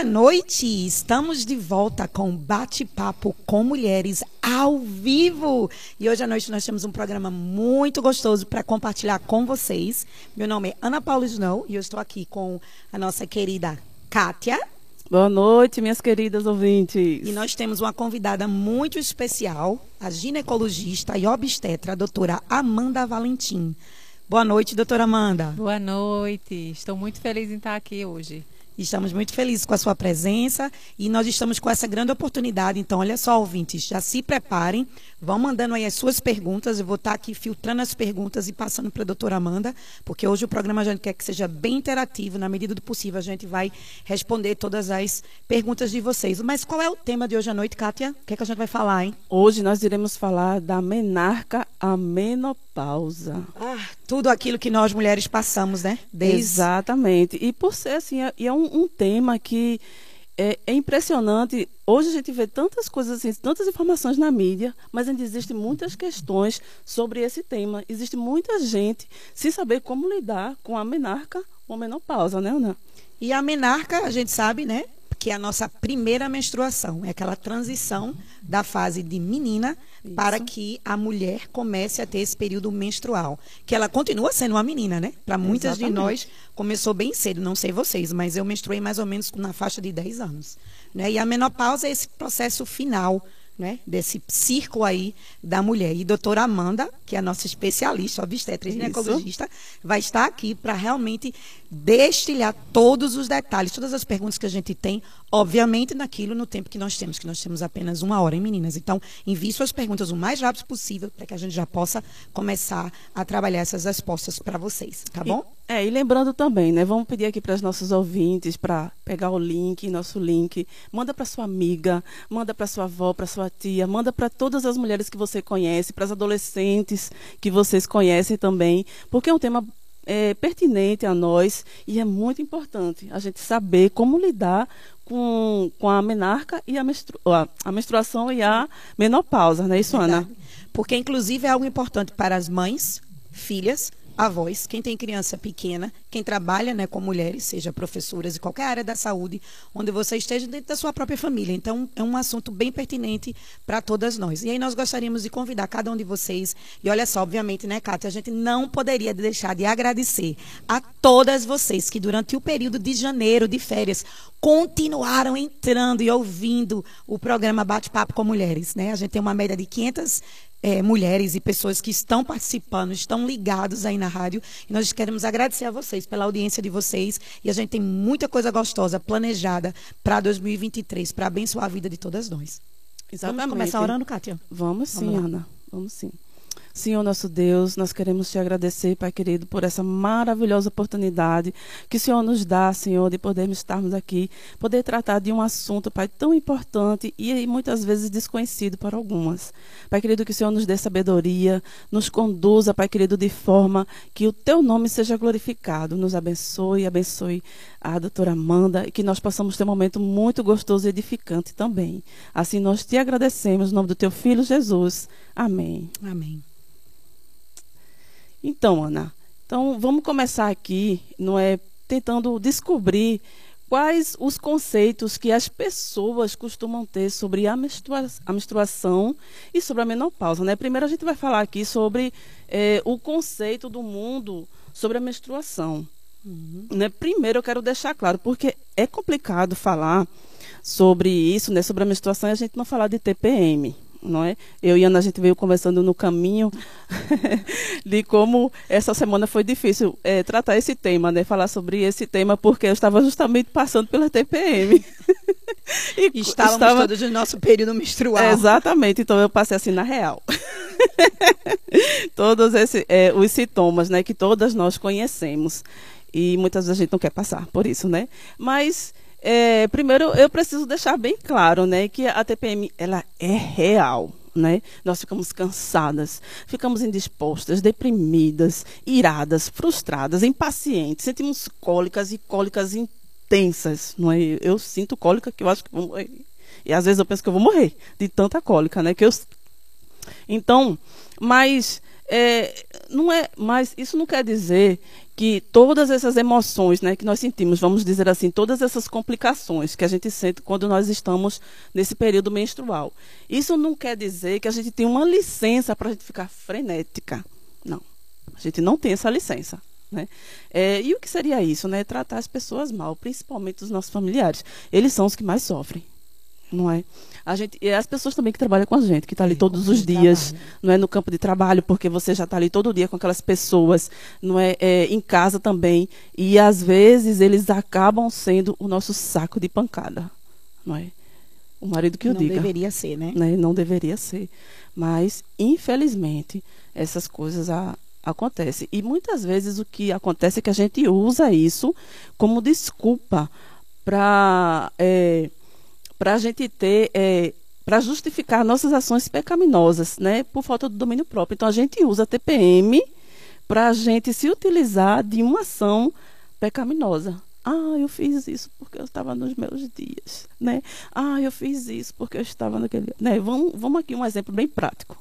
Boa noite! Estamos de volta com Bate-Papo com Mulheres ao vivo. E hoje à noite nós temos um programa muito gostoso para compartilhar com vocês. Meu nome é Ana Paula Snow e eu estou aqui com a nossa querida Kátia. Boa noite, minhas queridas ouvintes. E nós temos uma convidada muito especial, a ginecologista e obstetra, a doutora Amanda Valentim. Boa noite, doutora Amanda. Boa noite. Estou muito feliz em estar aqui hoje. Estamos muito felizes com a sua presença e nós estamos com essa grande oportunidade. Então, olha só, ouvintes, já se preparem, vão mandando aí as suas perguntas. Eu vou estar aqui filtrando as perguntas e passando para a doutora Amanda, porque hoje o programa a gente quer que seja bem interativo. Na medida do possível, a gente vai responder todas as perguntas de vocês. Mas qual é o tema de hoje à noite, Kátia? O que, é que a gente vai falar, hein? Hoje nós iremos falar da menarca à menopausa. Ah, tudo aquilo que nós mulheres passamos, né? Desde... Exatamente. E por ser assim, é, é um um, tema que é, é, impressionante. Hoje a gente vê tantas coisas assim, tantas informações na mídia, mas ainda existem muitas questões sobre esse tema. Existe muita gente sem saber como lidar com a menarca ou menopausa, né, Ana? E a menarca, a gente sabe, né? Que é a nossa primeira menstruação, é aquela transição da fase de menina Isso. para que a mulher comece a ter esse período menstrual, que ela continua sendo uma menina, né? Para muitas Exatamente. de nós começou bem cedo, não sei vocês, mas eu menstruei mais ou menos na faixa de 10 anos, né? E a menopausa é esse processo final né, desse círculo aí da mulher. E doutora Amanda, que é a nossa especialista, obstetra e ginecologista, vai estar aqui para realmente destilhar todos os detalhes, todas as perguntas que a gente tem, obviamente naquilo no tempo que nós temos, que nós temos apenas uma hora, hein, meninas? Então, envie suas perguntas o mais rápido possível para que a gente já possa começar a trabalhar essas respostas para vocês, tá bom? E, é, e lembrando também, né, vamos pedir aqui para os nossos ouvintes para pegar o link, nosso link, manda para sua amiga, manda para sua avó, para sua tia, manda para todas as mulheres que você conhece, para as adolescentes que vocês conhecem também, porque é um tema é, pertinente a nós e é muito importante a gente saber como lidar com, com a menarca e a, menstru, a, a menstruação e a menopausa, não é isso. Ana? Porque, inclusive, é algo importante para as mães, filhas, avós, quem tem criança pequena, quem trabalha né, com mulheres, seja professoras e qualquer área da saúde, onde você esteja dentro da sua própria família. Então, é um assunto bem pertinente para todas nós. E aí nós gostaríamos de convidar cada um de vocês. E olha só, obviamente, né, Cátia, a gente não poderia deixar de agradecer a todas vocês que durante o período de janeiro, de férias, continuaram entrando e ouvindo o programa Bate-Papo com Mulheres. Né? A gente tem uma média de 500 é, mulheres e pessoas que estão participando, estão ligados aí na rádio. E nós queremos agradecer a vocês pela audiência de vocês. E a gente tem muita coisa gostosa planejada para 2023, para abençoar a vida de todas nós. Exatamente. Vamos começar orando, Kátia? Vamos sim, Vamos Ana. Vamos sim. Senhor nosso Deus, nós queremos te agradecer, Pai querido, por essa maravilhosa oportunidade que o Senhor nos dá, Senhor, de podermos estarmos aqui, poder tratar de um assunto, Pai, tão importante e muitas vezes desconhecido para algumas. Pai querido, que o Senhor nos dê sabedoria, nos conduza, Pai querido, de forma que o teu nome seja glorificado. Nos abençoe, abençoe a doutora Amanda e que nós possamos ter um momento muito gostoso e edificante também. Assim nós te agradecemos, em nome do teu filho Jesus. Amém. Amém. Então, Ana, então vamos começar aqui, não é tentando descobrir quais os conceitos que as pessoas costumam ter sobre a, menstrua a menstruação e sobre a menopausa. Né? Primeiro a gente vai falar aqui sobre é, o conceito do mundo sobre a menstruação. Uhum. Né? Primeiro eu quero deixar claro, porque é complicado falar sobre isso, né, sobre a menstruação, e a gente não falar de TPM não é? Eu e Ana a gente veio conversando no caminho de como essa semana foi difícil é, tratar esse tema, né? Falar sobre esse tema porque eu estava justamente passando pela TPM. e estávamos estava... todos no nosso período menstrual. exatamente, então eu passei assim na real. Todos esses, é, os sintomas, né? Que todas nós conhecemos e muitas vezes a gente não quer passar por isso, né? Mas é, primeiro, eu preciso deixar bem claro, né, que a TPM ela é real. Né? Nós ficamos cansadas, ficamos indispostas, deprimidas, iradas, frustradas, impacientes, sentimos cólicas e cólicas intensas, não é? Eu sinto cólica que eu acho que vou morrer. E às vezes eu penso que eu vou morrer de tanta cólica, né? Que eu Então, mas é, não é, mas isso não quer dizer que todas essas emoções, né, que nós sentimos, vamos dizer assim, todas essas complicações que a gente sente quando nós estamos nesse período menstrual, isso não quer dizer que a gente tem uma licença para a gente ficar frenética. Não, a gente não tem essa licença. Né? É, e o que seria isso? Né? Tratar as pessoas mal, principalmente os nossos familiares. Eles são os que mais sofrem não é? A gente, e as pessoas também que trabalham com a gente, que está ali todos os dias, não é no campo de trabalho, porque você já está ali todo dia com aquelas pessoas, não é, é, em casa também, e às vezes eles acabam sendo o nosso saco de pancada, não é? O marido que eu não diga. Não deveria ser, né? né? Não deveria ser, mas infelizmente essas coisas a, acontecem e muitas vezes o que acontece é que a gente usa isso como desculpa para é, para a gente ter, é, para justificar nossas ações pecaminosas, né, por falta do domínio próprio. Então a gente usa a TPM para a gente se utilizar de uma ação pecaminosa. Ah, eu fiz isso porque eu estava nos meus dias, né? Ah, eu fiz isso porque eu estava naquele, né? Vamos, vamos aqui um exemplo bem prático.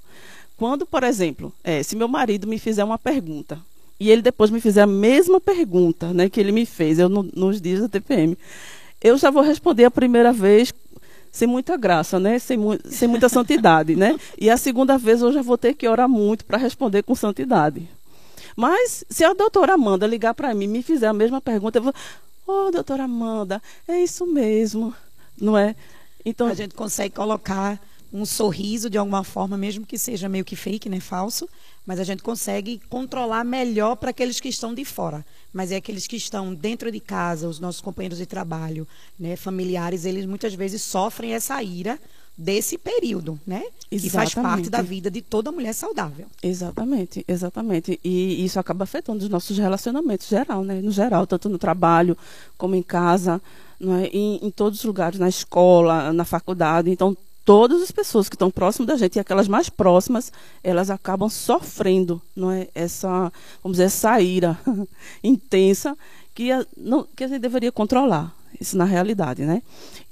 Quando, por exemplo, é, se meu marido me fizer uma pergunta e ele depois me fizer a mesma pergunta, né, que ele me fez, eu no, nos dias da TPM, eu já vou responder a primeira vez sem muita graça, né? Sem, mu sem muita santidade, né? E a segunda vez eu já vou ter que orar muito para responder com santidade. Mas se a doutora Amanda ligar para mim e me fizer a mesma pergunta, eu vou, oh, doutora Amanda, é isso mesmo, não é? Então a gente consegue colocar um sorriso de alguma forma, mesmo que seja meio que fake, né, falso, mas a gente consegue controlar melhor para aqueles que estão de fora mas é aqueles que estão dentro de casa, os nossos companheiros de trabalho, né, familiares, eles muitas vezes sofrem essa ira desse período, né? Exatamente. Que faz parte da vida de toda mulher saudável. Exatamente, exatamente. E isso acaba afetando os nossos relacionamentos geral, né? No geral, tanto no trabalho como em casa, não é? em, em todos os lugares, na escola, na faculdade. Então, todas as pessoas que estão próximas da gente e aquelas mais próximas, elas acabam sofrendo, não é? Essa, vamos dizer, essa ira intensa que a, não, que a gente deveria controlar. Isso na realidade, né?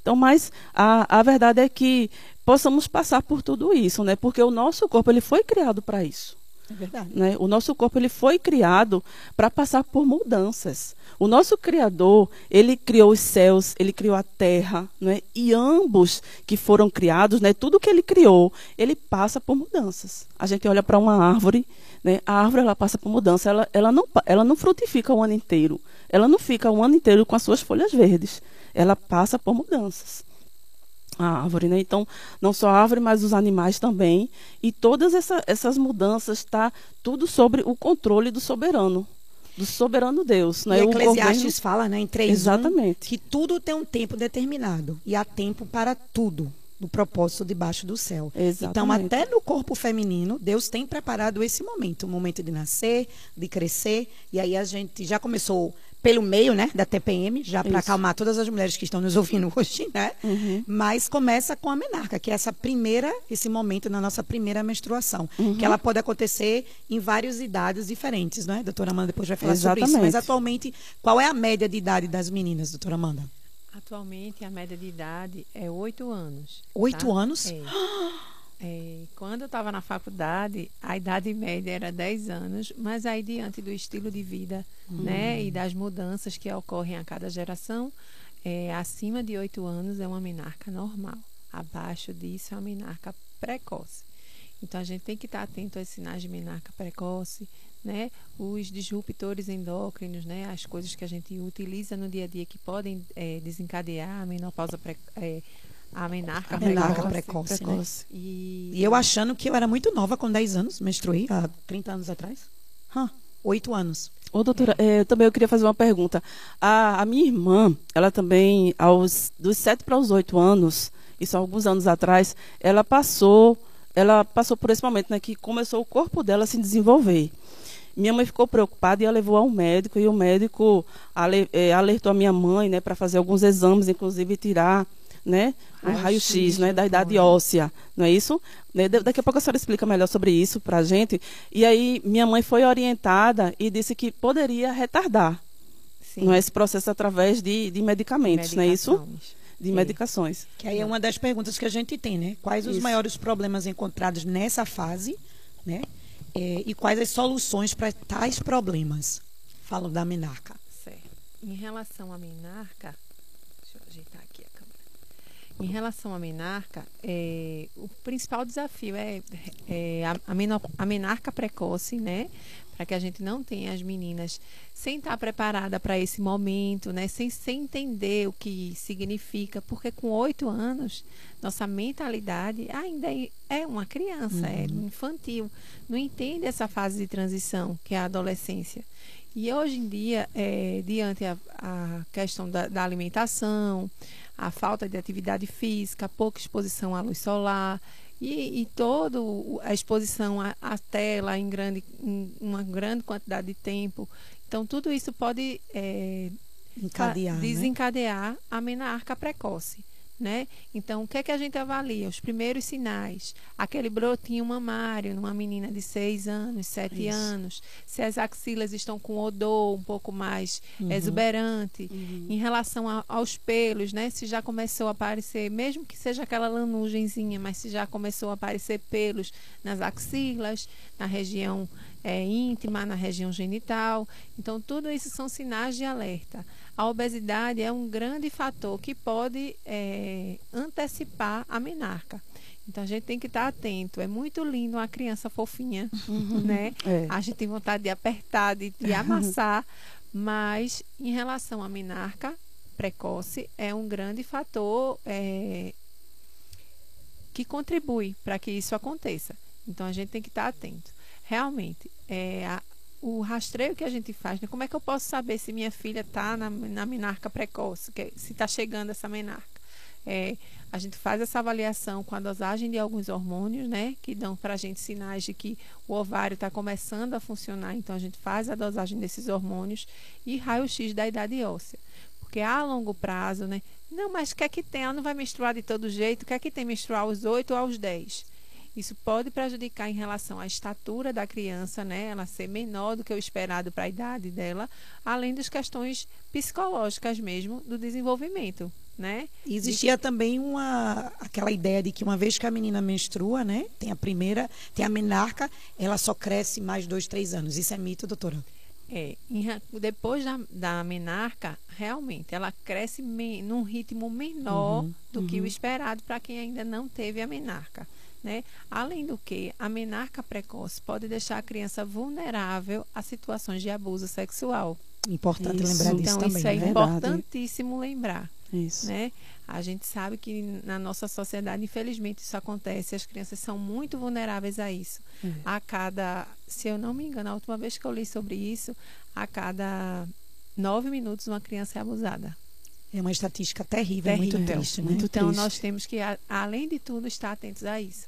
Então, mas a, a verdade é que possamos passar por tudo isso, né? Porque o nosso corpo ele foi criado para isso. É verdade. Né? O nosso corpo ele foi criado para passar por mudanças. O nosso Criador, ele criou os céus, ele criou a terra, né? e ambos que foram criados, né? tudo que ele criou, ele passa por mudanças. A gente olha para uma árvore, né? a árvore ela passa por mudança, ela, ela, não, ela não frutifica o ano inteiro, ela não fica o ano inteiro com as suas folhas verdes, ela passa por mudanças a árvore, né? Então, não só a árvore, mas os animais também. E todas essa, essas mudanças está tudo sobre o controle do soberano, do soberano Deus, né? E o Eclesiastes governo... fala, né, em 3 Exatamente. que tudo tem um tempo determinado e há tempo para tudo no propósito debaixo do céu. Exatamente. Então, até no corpo feminino, Deus tem preparado esse momento, o momento de nascer, de crescer, e aí a gente já começou pelo meio, né, da TPM, já para acalmar todas as mulheres que estão nos ouvindo hoje, né? Uhum. Mas começa com a menarca, que é essa primeira, esse momento na nossa primeira menstruação, uhum. que ela pode acontecer em várias idades diferentes, né? Doutora Amanda depois vai falar Exatamente. sobre isso. Mas atualmente, qual é a média de idade das meninas, doutora Amanda? Atualmente a média de idade é oito anos. Oito tá? anos? É. É, quando eu estava na faculdade, a idade média era 10 anos, mas aí diante do estilo de vida hum. né, e das mudanças que ocorrem a cada geração, é, acima de 8 anos é uma menarca normal. Abaixo disso é uma menarca precoce. Então a gente tem que estar atento aos sinais de menarca precoce, né? Os disruptores endócrinos, né? As coisas que a gente utiliza no dia a dia que podem é, desencadear a menopausa precoce. É, a menarca, a menarca precoce. precoce, Né? E... e... eu achando que eu era muito nova com 10 anos, menstruei há 30 anos atrás. Hã, 8 anos. Ô, doutora, é, também eu queria fazer uma pergunta. A, a minha irmã, ela também, aos, dos 7 para os 8 anos, isso há alguns anos atrás, ela passou, ela passou por esse momento, né, que começou o corpo dela a se desenvolver. Minha mãe ficou preocupada e a levou ao médico, e o médico é, alertou a minha mãe, né, para fazer alguns exames, inclusive tirar né? O raio-x, né? Da idade óssea, não é isso? Né? Daqui a pouco a senhora explica melhor sobre isso para a gente. E aí minha mãe foi orientada e disse que poderia retardar não é esse processo através de, de medicamentos, não é isso? de medicações. Que aí é uma das perguntas que a gente tem, né? Quais os Isso. maiores problemas encontrados nessa fase, né? É, e quais as soluções para tais problemas? Falo da menarca. Certo. Em relação à menarca, deixa eu ajeitar aqui a câmera. Em relação à menarca, é, o principal desafio é, é a, a, menarca precoce, né? Para que a gente não tenha as meninas sem estar preparada para esse momento, né? Sem, sem entender o que significa, porque com oito anos nossa mentalidade ainda é- é uma criança, é infantil, não entende essa fase de transição que é a adolescência. E hoje em dia, é, diante a, a questão da, da alimentação, a falta de atividade física, pouca exposição à luz solar e, e toda a exposição à, à tela em, grande, em uma grande quantidade de tempo, então tudo isso pode é, Encadear, fa- né? desencadear a menarca precoce. Né? Então, o que é que a gente avalia? Os primeiros sinais. Aquele brotinho mamário numa menina de 6 anos, 7 Isso. anos. Se as axilas estão com odor um pouco mais Uhum. exuberante. Em relação a- aos pelos, né? Se já começou a aparecer, mesmo que seja aquela lanugenzinha, mas se já começou a aparecer pelos nas axilas, na região é, íntima, na região genital. Então, tudo isso são sinais de alerta. A obesidade é um grande fator que pode é, antecipar a menarca. Então, a gente tem que estar atento. É muito lindo uma criança fofinha, né? É. A gente tem vontade de apertar, de, de amassar, mas em relação à menarca precoce, é um grande fator é, que contribui para que isso aconteça. Então a gente tem que estar atento. Realmente, é, a- o rastreio que a gente faz, né, como é que eu posso saber se minha filha está na, na menarca precoce, que- se está chegando essa menarca? É, a gente faz essa avaliação com a dosagem de alguns hormônios, né, que dão para a gente sinais de que o ovário está começando a funcionar. Então a gente faz a dosagem desses hormônios e raio-x da idade óssea. Porque a longo prazo, né? Não, mas o que é que tem? Ela não vai menstruar de todo jeito. O que é que tem menstruar aos 8 ou aos 10? Isso pode prejudicar em relação à estatura da criança, né? Ela ser menor do que o esperado para a idade dela, além das questões psicológicas mesmo do desenvolvimento, né? Existia também uma aquela ideia de que uma vez que a menina menstrua, né, tem a primeira, tem a menarca, ela só cresce mais dois, três anos. Isso é mito, doutora? É, depois da, da menarca, realmente, ela cresce me- num ritmo menor Uhum, do que o esperado para quem ainda não teve a menarca. Né? Além do que, a menarca precoce pode deixar a criança vulnerável a situações de abuso sexual. Importante Isso. lembrar disso então, também. isso é né? Verdade. importantíssimo lembrar. Isso. Né? A gente sabe que na nossa sociedade, infelizmente, isso acontece. As crianças são muito vulneráveis a isso. É. A cada, se eu não me engano, a última vez que eu li sobre isso, a cada nove minutos uma criança é abusada. É uma estatística terrível, Terrível. muito triste, né? Muito então triste. nós temos que, além de tudo, estar atentos a isso.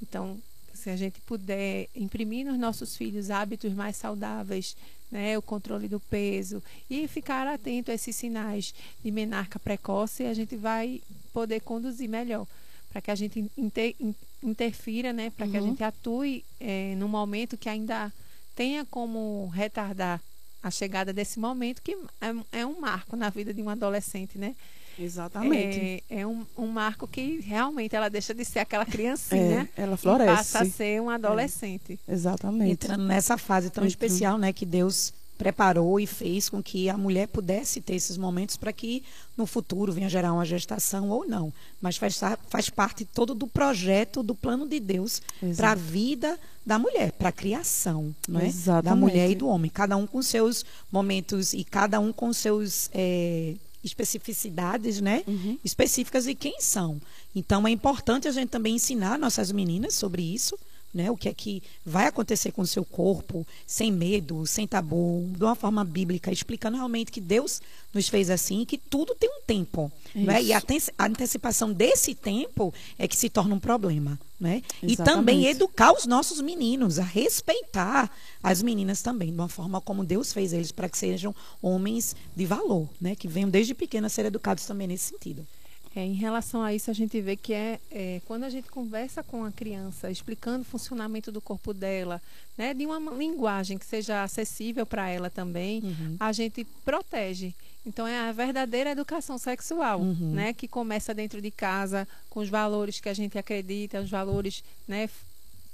Então, se a gente puder imprimir nos nossos filhos hábitos mais saudáveis, né, o controle do peso e ficar atento a esses sinais de menarca precoce, a gente vai poder conduzir melhor para que a gente inter- in- interfira, né, para que a Uhum. gente atue eh, num momento que ainda tenha como retardar a chegada desse momento que é, é um marco na vida de um adolescente, né? Exatamente. É, é um, um marco que realmente ela deixa de ser aquela criancinha É, ela e floresce. passa a ser um adolescente. Exatamente. Entrando nessa fase tão especial, né, que Deus preparou e fez com que a mulher pudesse ter esses momentos para que no futuro venha gerar uma gestação ou não. Mas faz, faz parte todo do projeto, do plano de Deus para a vida da mulher, para a criação, não é? Da Exatamente. mulher e do homem. Cada um com seus momentos e cada um com seus é, especificidades, né? Uhum. específicas de quem são. Então é importante a gente também ensinar nossas meninas sobre isso, né? O que é que vai acontecer com o seu corpo, sem medo, sem tabu, de uma forma bíblica, explicando realmente que Deus nos fez assim, e que tudo tem um tempo, né? E a, a antecipação desse tempo é que se torna um problema, né? E também educar os nossos meninos a respeitar as meninas também, de uma forma como Deus fez eles para que sejam homens de valor, né? Que venham desde pequenos a ser educados também nesse sentido. É, em relação a isso, a gente vê que é, é, quando a gente conversa com a criança, explicando o funcionamento do corpo dela, né, de uma linguagem que seja acessível para ela também, uhum. a gente protege. Então é a verdadeira educação sexual, uhum. né, que começa dentro de casa com os valores que a gente acredita, os valores, né,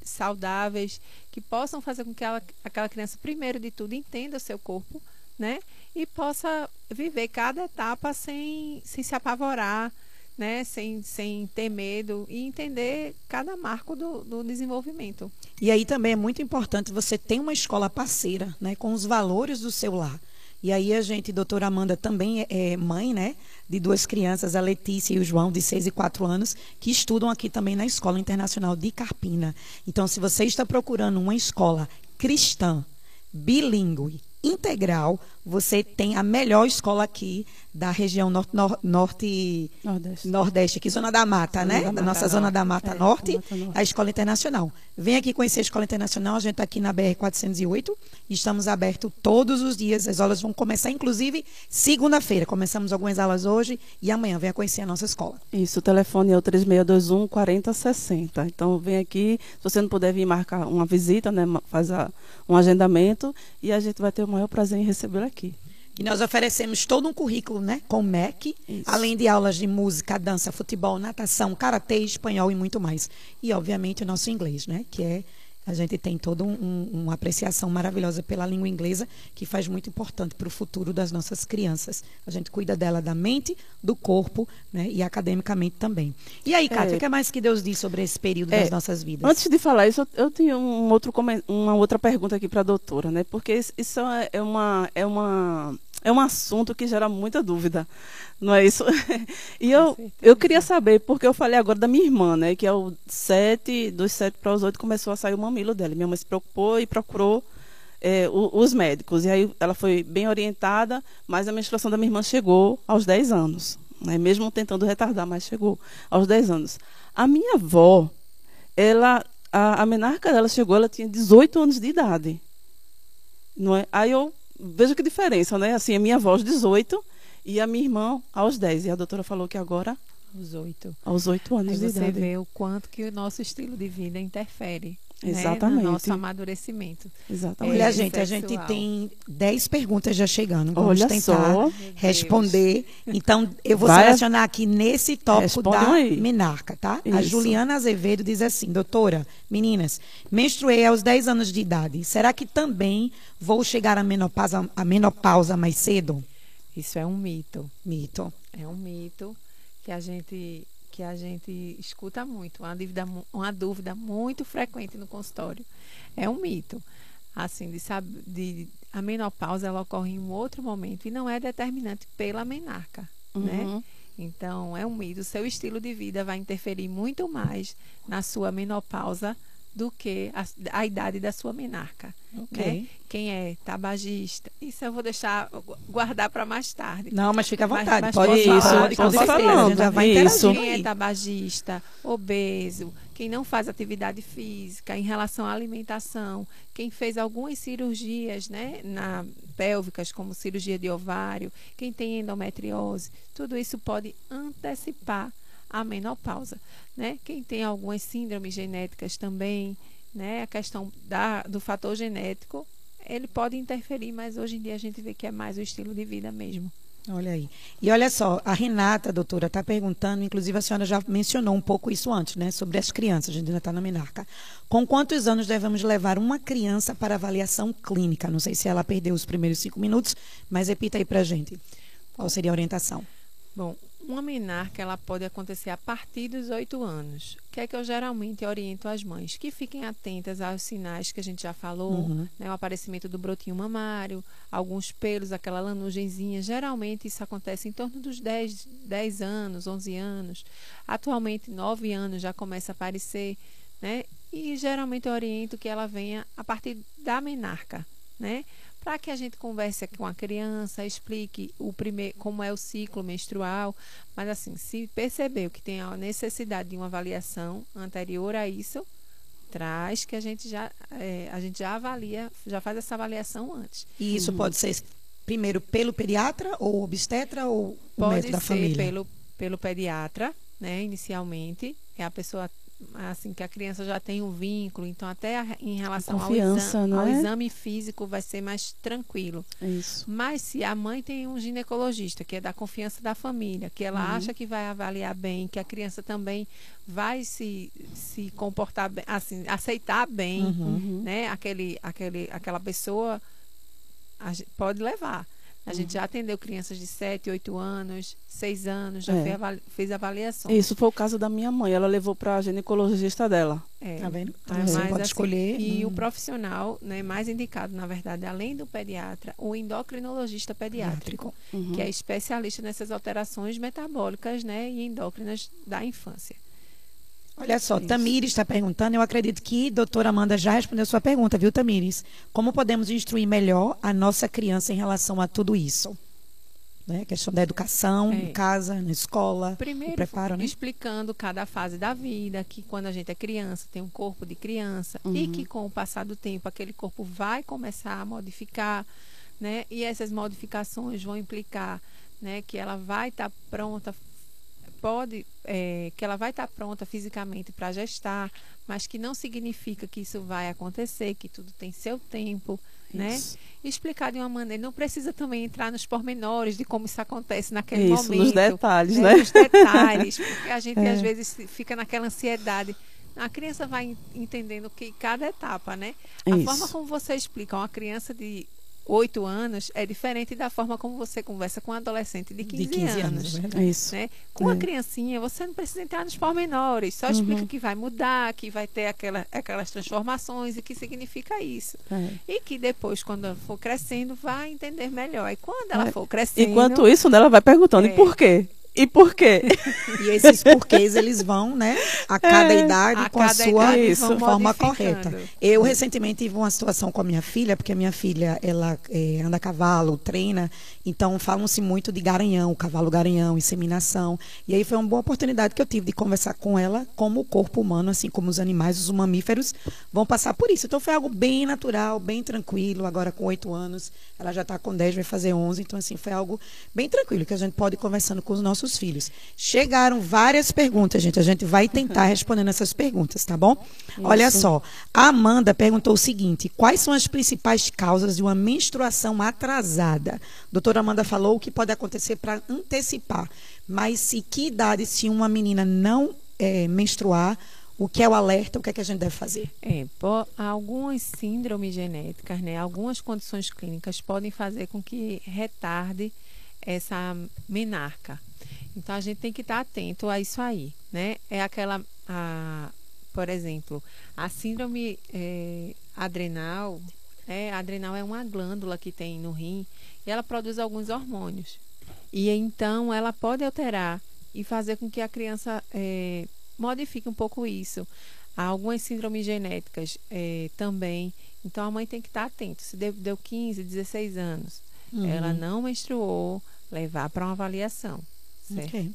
saudáveis, que possam fazer com que ela, aquela criança, primeiro de tudo, entenda o seu corpo, né? E possa viver cada etapa sem, sem se apavorar, né? Sem, sem ter medo e entender cada marco do, do desenvolvimento. E aí também é muito importante você ter uma escola parceira, né? Com os valores do seu lar. E aí a gente, doutora Amanda, também é, é mãe, né? De duas crianças, a Letícia e o João, de 6 e 4 anos, que estudam aqui também na Escola Internacional de Carpina. Então, se você está procurando uma escola cristã, bilíngue, integral, você tem a melhor escola aqui da região norte, nor, norte nordeste. nordeste, aqui, Zona da Mata, zona né? Da, da nossa Mata, Zona da Mata, é, norte, Mata norte, a Escola Internacional. Vem aqui conhecer a Escola Internacional, a gente está aqui na BR-408 e estamos abertos todos os dias. As aulas vão começar, inclusive, segunda-feira. Começamos algumas aulas hoje e amanhã venha conhecer a nossa escola. Isso, o telefone é o 3621 4060. Então, vem aqui, se você não puder vir marcar uma visita, né, faz a, um agendamento e a gente vai ter o maior prazer em recebê-lo aqui aqui. E nós oferecemos todo um currículo, né, com MEC, Isso. além de aulas de música, dança, futebol, natação, karatê, espanhol e muito mais. E, obviamente, o nosso inglês, né, que é a gente tem toda um, uma apreciação maravilhosa pela língua inglesa, que faz muito importante para o futuro das nossas crianças. A gente cuida dela da mente, do corpo né, e academicamente também. E aí, Kátia, é, o que mais que Deus diz sobre esse período é, das nossas vidas? Antes de falar isso, eu tenho um outro, uma outra pergunta aqui para a doutora, né? Porque isso é uma, é uma é um assunto que gera muita dúvida, não é isso? e eu, eu queria saber, porque eu falei agora da minha irmã, né? Que é o sete, dos sete para os oito começou a sair o mamilo dela. Minha mãe se preocupou e procurou é, os médicos. E aí ela foi bem orientada, mas a menstruação da minha irmã chegou aos 10 anos. Né? Mesmo tentando retardar, mas chegou aos 10 anos. A minha avó, ela, a, a menarca dela chegou, ela tinha 18 anos de idade. Não é? Aí eu veja que diferença, né? Assim, a minha avó aos 18 e a minha irmã aos 10. E a doutora falou que agora aos 8. Aos 8 anos Aí de idade. Você vê o quanto que o nosso estilo de vida interfere. Exatamente. Né, no nosso amadurecimento. Exatamente. Olha, gente, a gente tem 10 perguntas já chegando. Vamos Olha tentar só. responder. Então, eu vou Vai. selecionar aqui nesse tópico Responde da aí. menarca, tá? Isso. A Juliana Azevedo diz assim: doutora, meninas, menstruei aos 10 anos de idade. Será que também vou chegar à menopausa, à menopausa mais cedo? Isso é um mito. Mito. É um mito que a gente que a gente escuta muito, uma dúvida, uma dúvida muito frequente no consultório. É um mito. Assim, de, de a menopausa ela ocorre em um outro momento e não é determinante pela menarca, né? uhum. né? Então, é um mito. O seu estilo de vida vai interferir muito mais na sua menopausa do que a, a idade da sua menarca. Okay. Né? Quem é tabagista, isso eu vou deixar guardar para mais tarde. Não, mas fica à vontade. Mas, pode, isso, pode, pode, pode falando. Já vai isso. Quem é tabagista, obeso, quem não faz atividade física em relação à alimentação, quem fez algumas cirurgias, né, na pélvicas, como cirurgia de ovário, quem tem endometriose, tudo isso pode antecipar a menopausa, né? Quem tem algumas síndromes genéticas também, né? A questão da, do fator genético, ele pode interferir, mas hoje em dia a gente vê que é mais o estilo de vida mesmo. Olha aí. E olha só, a Renata, doutora, está perguntando, inclusive a senhora já mencionou um pouco isso antes, né? Sobre as crianças, a gente ainda está na Minarca. Com quantos anos devemos levar uma criança para avaliação clínica? Não sei se ela perdeu os primeiros cinco minutos, mas repita aí para a gente. Qual seria a orientação? Bom, uma menarca ela pode acontecer a partir dos oito anos. O que é que eu geralmente oriento as mães? Que fiquem atentas aos sinais que a gente já falou, uhum. né? o aparecimento do brotinho mamário, alguns pelos, aquela lanugenzinha. Geralmente isso acontece em torno dos 10, 10 anos, 11 anos. Atualmente, 9 anos já começa a aparecer. Né? E geralmente eu oriento que ela venha a partir da menarca. Né? Para que a gente converse com a criança, explique o primeiro, como é o ciclo menstrual. Mas assim, se percebeu que tem a necessidade de uma avaliação anterior a isso, traz que a gente já é, a gente já avalia, já faz essa avaliação antes. E isso uhum. pode ser primeiro pelo pediatra ou obstetra ou pode o médico da família? Pelo pelo pediatra, né, inicialmente. É a pessoa assim que a criança já tem um vínculo, então até a, em relação ao, exame, ao é? exame, físico vai ser mais tranquilo. Isso. Mas se a mãe tem um ginecologista que é da confiança da família, que ela uhum. acha que vai avaliar bem, que a criança também vai se, se comportar bem, assim, aceitar bem, uhum. né? Aquele, aquele, aquela pessoa pode levar. A gente já atendeu crianças de 7, 8 anos, 6 anos, já é. fez, fez avaliação. Isso foi o caso da minha mãe. Ela levou para a ginecologista dela. É. Tá vendo? Então, você pode assim, escolher. E hum. o profissional né, mais indicado, na verdade, além do pediatra, o endocrinologista pediátrico, uhum. que é especialista nessas alterações metabólicas né, e endócrinas da infância. Olha só, Isso. Tamires está perguntando, eu acredito que a doutora Amanda já respondeu sua pergunta, viu, Tamires? Como podemos instruir melhor a nossa criança em relação a tudo isso? Né? A questão da educação, é. em casa, na escola, Primeiro, preparo, né? explicando cada fase da vida, que quando a gente é criança, tem um corpo de criança, uhum. e que com o passar do tempo, aquele corpo vai começar a modificar, né? E essas modificações vão implicar né, que ela vai estar tá pronta pode, é, que ela vai estar pronta fisicamente para gestar, mas que não significa que isso vai acontecer, que tudo tem seu tempo, né? isso. né? explicar de uma maneira, não precisa também entrar nos pormenores de como isso acontece naquele isso, momento. nos detalhes, né? né? Nos detalhes, porque a gente é. às vezes fica naquela ansiedade. A criança vai entendendo que cada etapa, né? A forma como você explica uma criança de oito anos é diferente da forma como você conversa com um adolescente de 15, de 15 anos. anos é Isso. Né? Com é. a criancinha, você não precisa entrar nos pormenores, só uhum. explica que vai mudar, que vai ter aquela, aquelas transformações e que significa isso. É. E que depois, quando for crescendo, vai entender melhor. E quando ela é. for crescendo. Enquanto isso, né, ela vai perguntando, e por quê? E por quê? e esses porquês eles vão, né, a cada é, idade a com a sua isso, forma correta. Eu recentemente tive uma situação com a minha filha, porque a minha filha ela é, anda a cavalo, treina, então falam-se muito de garanhão, cavalo garanhão, inseminação. E aí foi uma boa oportunidade que eu tive de conversar com ela como o corpo humano, assim como os animais, os mamíferos vão passar por isso. Então foi algo bem natural, bem tranquilo. Agora com oito anos, ela já está com dez, vai fazer onze, então assim foi algo bem tranquilo que a gente pode ir conversando com os nossos filhos. Chegaram várias perguntas, gente. A gente vai tentar responder essas perguntas, tá bom? Isso. Olha só. A Amanda perguntou o seguinte: quais são as principais causas de uma menstruação atrasada? A Amanda falou o que pode acontecer para antecipar. Mas se que idade, se uma menina não é, menstruar, o que é o alerta, o que é que a gente deve fazer? É, algumas síndromes genéticas, né, algumas condições clínicas podem fazer com que retarde essa menarca. Então a gente tem que estar atento a isso aí, né? É aquela, a, por exemplo, a síndrome é, adrenal. É, a adrenal é uma glândula que tem no rim e ela produz alguns hormônios. E então ela pode alterar e fazer com que a criança é, modifique um pouco isso. Há algumas síndromes genéticas é, também. Então a mãe tem que estar atenta. Se deu, deu 15, 16 anos, uhum. ela não menstruou, levar para uma avaliação. Certo? Okay.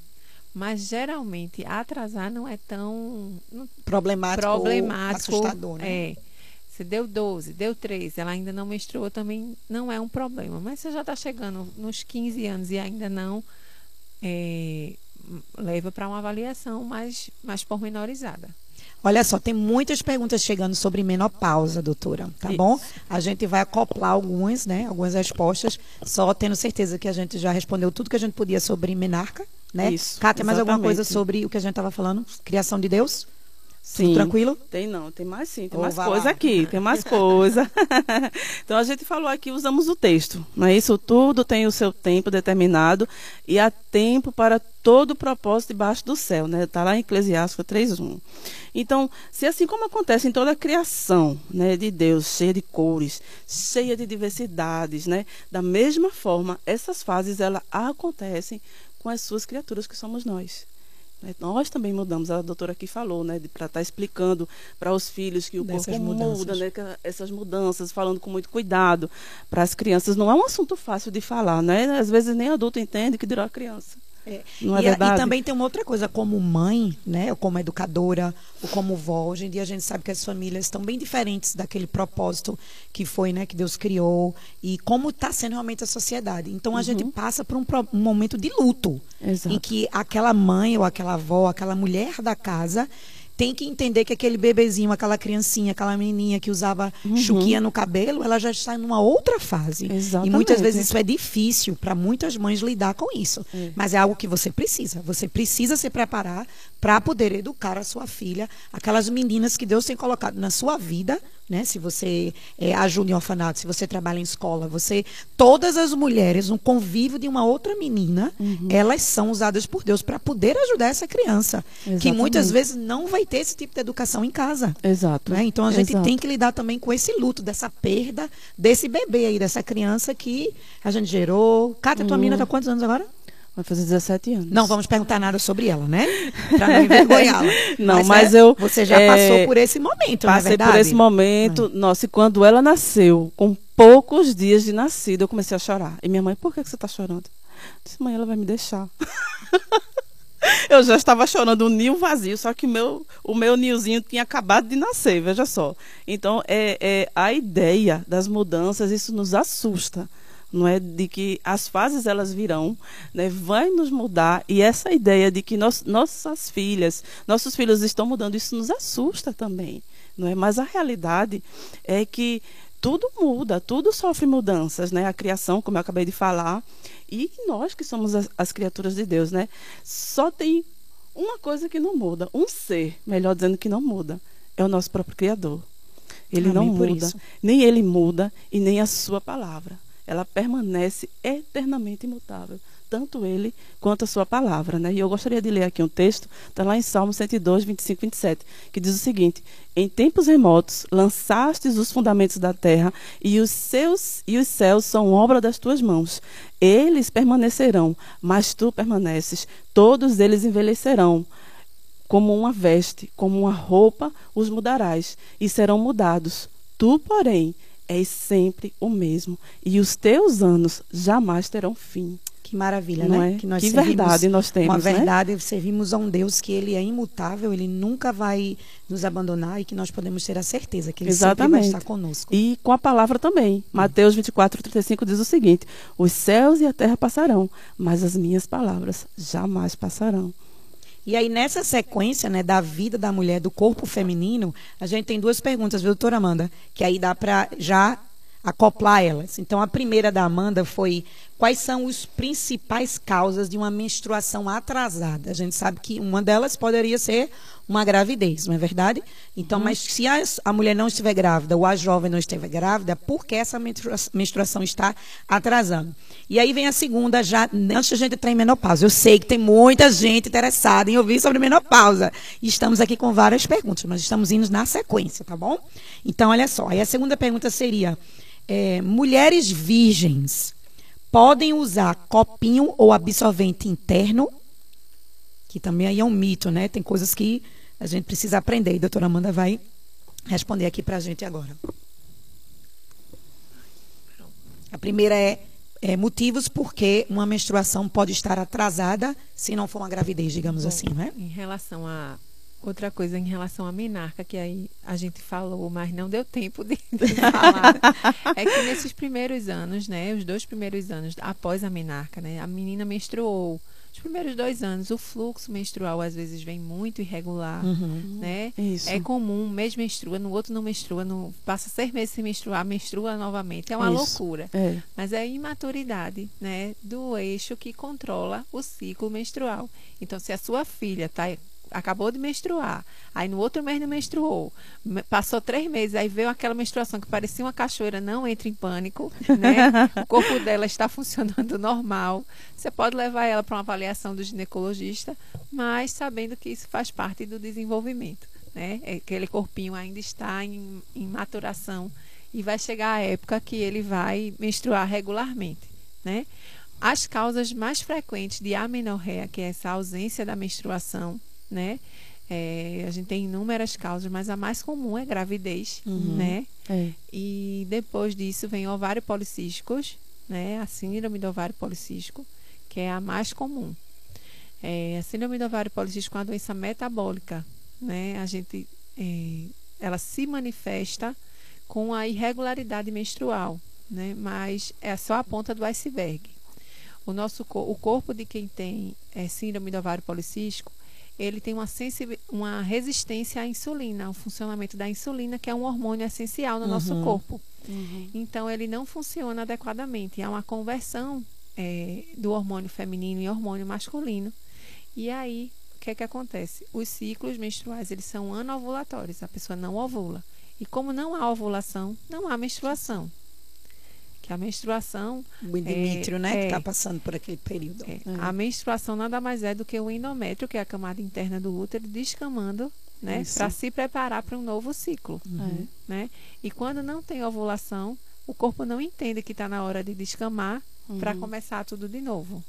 Mas geralmente atrasar não é tão problemático, problemático assustador, né? É. Você deu 12, deu 13, ela ainda não menstruou, também não é um problema. Mas você já está chegando nos 15 anos e ainda não é, leva para uma avaliação mais, mais pormenorizada. Olha só, tem muitas perguntas chegando sobre menopausa, doutora, tá Isso. bom? A gente vai acoplar algumas, né? Algumas respostas, só tendo certeza que a gente já respondeu tudo que a gente podia sobre menarca, né? Isso. Cá, tem mais alguma coisa sobre o que a gente estava falando? Criação de Deus? Sim. Tudo tranquilo? Tem não, tem mais sim, tem mais coisa lá. aqui, tem mais coisa. então a gente falou aqui, usamos o texto, não é isso? Tudo tem o seu tempo determinado e há tempo para todo o propósito debaixo do céu, né? Está lá em Eclesiastes 3.1. Então, se assim como acontece em toda a criação né, de Deus, cheia de cores, cheia de diversidades, né? Da mesma forma, essas fases elas acontecem com as suas criaturas que somos nós. Né? Nós também mudamos, a doutora aqui falou, né, para estar tá explicando para os filhos que o Dessas corpo mudanças. muda, né, essas mudanças, falando com muito cuidado para as crianças. Não é um assunto fácil de falar, né? Às vezes nem adulto entende que dirá a criança. É. Não é e, verdade? e também tem uma outra coisa, como mãe, né, ou como educadora, ou como vó, hoje em dia a gente sabe que as famílias estão bem diferentes daquele propósito que foi, né, que Deus criou, e como está sendo realmente a sociedade. Então a gente passa por um, um momento de luto, Exato. em que aquela mãe ou aquela avó, aquela mulher da casa tem que entender que aquele bebezinho, aquela criancinha, aquela menininha que usava chuquinha no cabelo, ela já está numa outra fase. E Exatamente. muitas vezes isso é difícil para muitas mães lidar com isso. É. Mas é algo que você precisa. Você precisa se preparar para poder educar a sua filha, aquelas meninas que Deus tem colocado na sua vida, né? Se você é, ajuda em orfanato, se você trabalha em escola, você todas as mulheres, um convívio de uma outra menina, Uhum. elas são usadas por Deus para poder ajudar essa criança, que Exatamente. muitas vezes não vai ter esse tipo de educação em casa. Exato. Né? Então a gente Exato. tem que lidar também com esse luto, dessa perda desse bebê aí, dessa criança que a gente gerou. Cátia, tua menina tá quantos anos agora? Vai fazer 17 anos. Não vamos perguntar nada sobre ela, né? Pra não envergonhá-la. Não, mas é, eu, Você já é, passou por esse momento, é Passei por esse momento. Nossa, e quando ela nasceu, com poucos dias de nascido, eu comecei a chorar. E minha mãe, por que, que você está chorando? Eu disse, mãe, ela vai me deixar. eu já estava chorando um ninho vazio, só que o meu, o meu ninhozinho tinha acabado de nascer, veja só. Então, é, é a ideia das mudanças, isso nos assusta. Não é de que as fases elas virão, né, vai nos mudar e essa ideia de que nós, nossas filhas, nossos filhos estão mudando, isso nos assusta também, não é? Mas a realidade é que tudo muda, tudo sofre mudanças, né? A criação, como eu acabei de falar, e nós que somos as, as criaturas de Deus, né? Só tem uma coisa que não muda, um ser, melhor dizendo que não muda, é o nosso próprio Criador. Ele Amém não muda, isso. nem ele muda e nem a sua palavra. Ela permanece eternamente imutável, tanto ele quanto a sua palavra. Né? E eu gostaria de ler aqui um texto, está lá em Salmo 102, 25, 27, que diz o seguinte: Em tempos remotos lançastes os fundamentos da terra, e os seus e os céus são obra das tuas mãos. Eles permanecerão, mas tu permaneces. Todos eles envelhecerão como uma veste, como uma roupa, os mudarás, e serão mudados. Tu, porém, és sempre o mesmo, e os teus anos jamais terão fim. Que maravilha, Não né? é? nós Que verdade nós temos, Uma né? verdade, servimos a um Deus que ele é imutável, ele nunca vai nos abandonar e que nós podemos ter a certeza que ele sempre vai Exatamente. estar conosco. E com a palavra também. Mateus 24, 35 diz o seguinte: Os céus e a terra passarão, mas as minhas palavras jamais passarão. E aí, nessa sequência né, da vida da mulher, do corpo feminino, a gente tem duas perguntas, viu, doutora Amanda? Que aí dá para já acoplar elas. Então, a primeira da Amanda foi: quais são as principais causas de uma menstruação atrasada? A gente sabe que uma delas poderia ser uma gravidez, não é verdade? Então, mas se a, a mulher não estiver grávida ou a jovem não estiver grávida, por que essa menstrua- menstruação está atrasando? E aí vem a segunda, já antes da gente entrar em menopausa. Eu sei que tem muita gente interessada em ouvir sobre menopausa. E estamos aqui com várias perguntas, mas estamos indo na sequência, tá bom? Então, olha só. Aí a segunda pergunta seria: é, mulheres virgens podem usar copinho ou absorvente interno? Que também aí é um mito, né? Tem coisas que a gente precisa aprender. E a doutora Amanda vai responder aqui pra gente agora. A primeira é, é motivos por que uma menstruação pode estar atrasada se não for uma gravidez, digamos assim, né? Em relação a outra coisa, em relação à menarca, que aí a gente falou, mas não deu tempo de, de falar, é que nesses primeiros anos, né, os dois primeiros anos após a menarca, né, a menina menstruou. Os primeiros dois anos, o fluxo menstrual às vezes vem muito irregular, Uhum. né? Isso. É comum, um mês menstrua, no outro não menstrua, no, passa seis meses sem menstruar, menstrua novamente. É uma Isso. loucura. É. Mas é a imaturidade né, do eixo que controla o ciclo menstrual. Então, se a sua filha tá, acabou de menstruar, aí no outro mês não menstruou, me- passou três meses, aí veio aquela menstruação que parecia uma cachoeira, não entre em pânico, né? o corpo dela está funcionando normal. Você pode levar ela para uma avaliação do ginecologista, mas sabendo que isso faz parte do desenvolvimento. Né? É, Aquele corpinho ainda está em, em maturação e vai chegar a época que ele vai menstruar regularmente, né? As causas mais frequentes de amenorreia, que é essa ausência da menstruação, né? É, a gente tem inúmeras causas, mas a mais comum é gravidez, né? É. E depois disso vem ovário policísticos, né? A síndrome do ovário policístico, que é a mais comum. É, a síndrome do ovário policístico é uma doença metabólica, né? A gente, é, ela se manifesta com a irregularidade menstrual, né? Mas é só a ponta do iceberg. O nosso o corpo de quem tem é, síndrome do ovário policístico, ele tem uma, uma resistência à insulina, ao funcionamento da insulina, que é um hormônio essencial no uhum. nosso corpo. Uhum. Então, ele não funciona adequadamente. Há uma conversão é, do hormônio feminino em hormônio masculino. E aí, o que é que acontece? Os ciclos menstruais, eles são anovulatórios. A pessoa não ovula. E como não há ovulação, não há menstruação. Que a menstruação... O endométrio, é, né? É, que está passando por aquele período. É, a menstruação nada mais é do que o endométrio, que é a camada interna do útero, descamando né? Para se preparar para um novo ciclo. Uhum. Né? E quando não tem ovulação, o corpo não entende que está na hora de descamar uhum. para começar tudo de novo.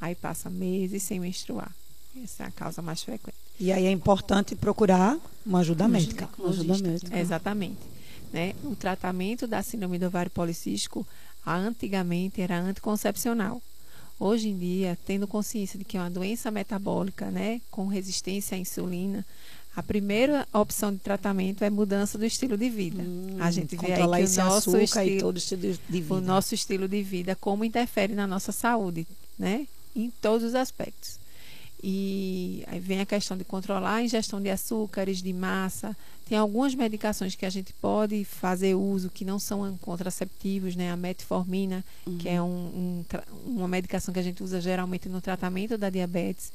Aí passa meses sem menstruar. Essa é a causa mais frequente. E aí é importante procurar uma ajuda médica. Uma ajuda médica. Exatamente. Né? O tratamento da síndrome do ovário policístico, antigamente, era anticoncepcional. Hoje em dia, tendo consciência de que é uma doença metabólica, né, com resistência à insulina, a primeira opção de tratamento é mudança do estilo de vida. Hum, a gente vê aí que o nosso estilo, e todo estilo de vida. o nosso estilo de vida como interfere na nossa saúde, né? Em todos os aspectos. E aí vem a questão de controlar a ingestão de açúcares, de massa. Tem algumas medicações que a gente pode fazer uso que não são contraceptivos, né? A metformina, uhum. que é um, um, uma medicação que a gente usa geralmente no tratamento da diabetes.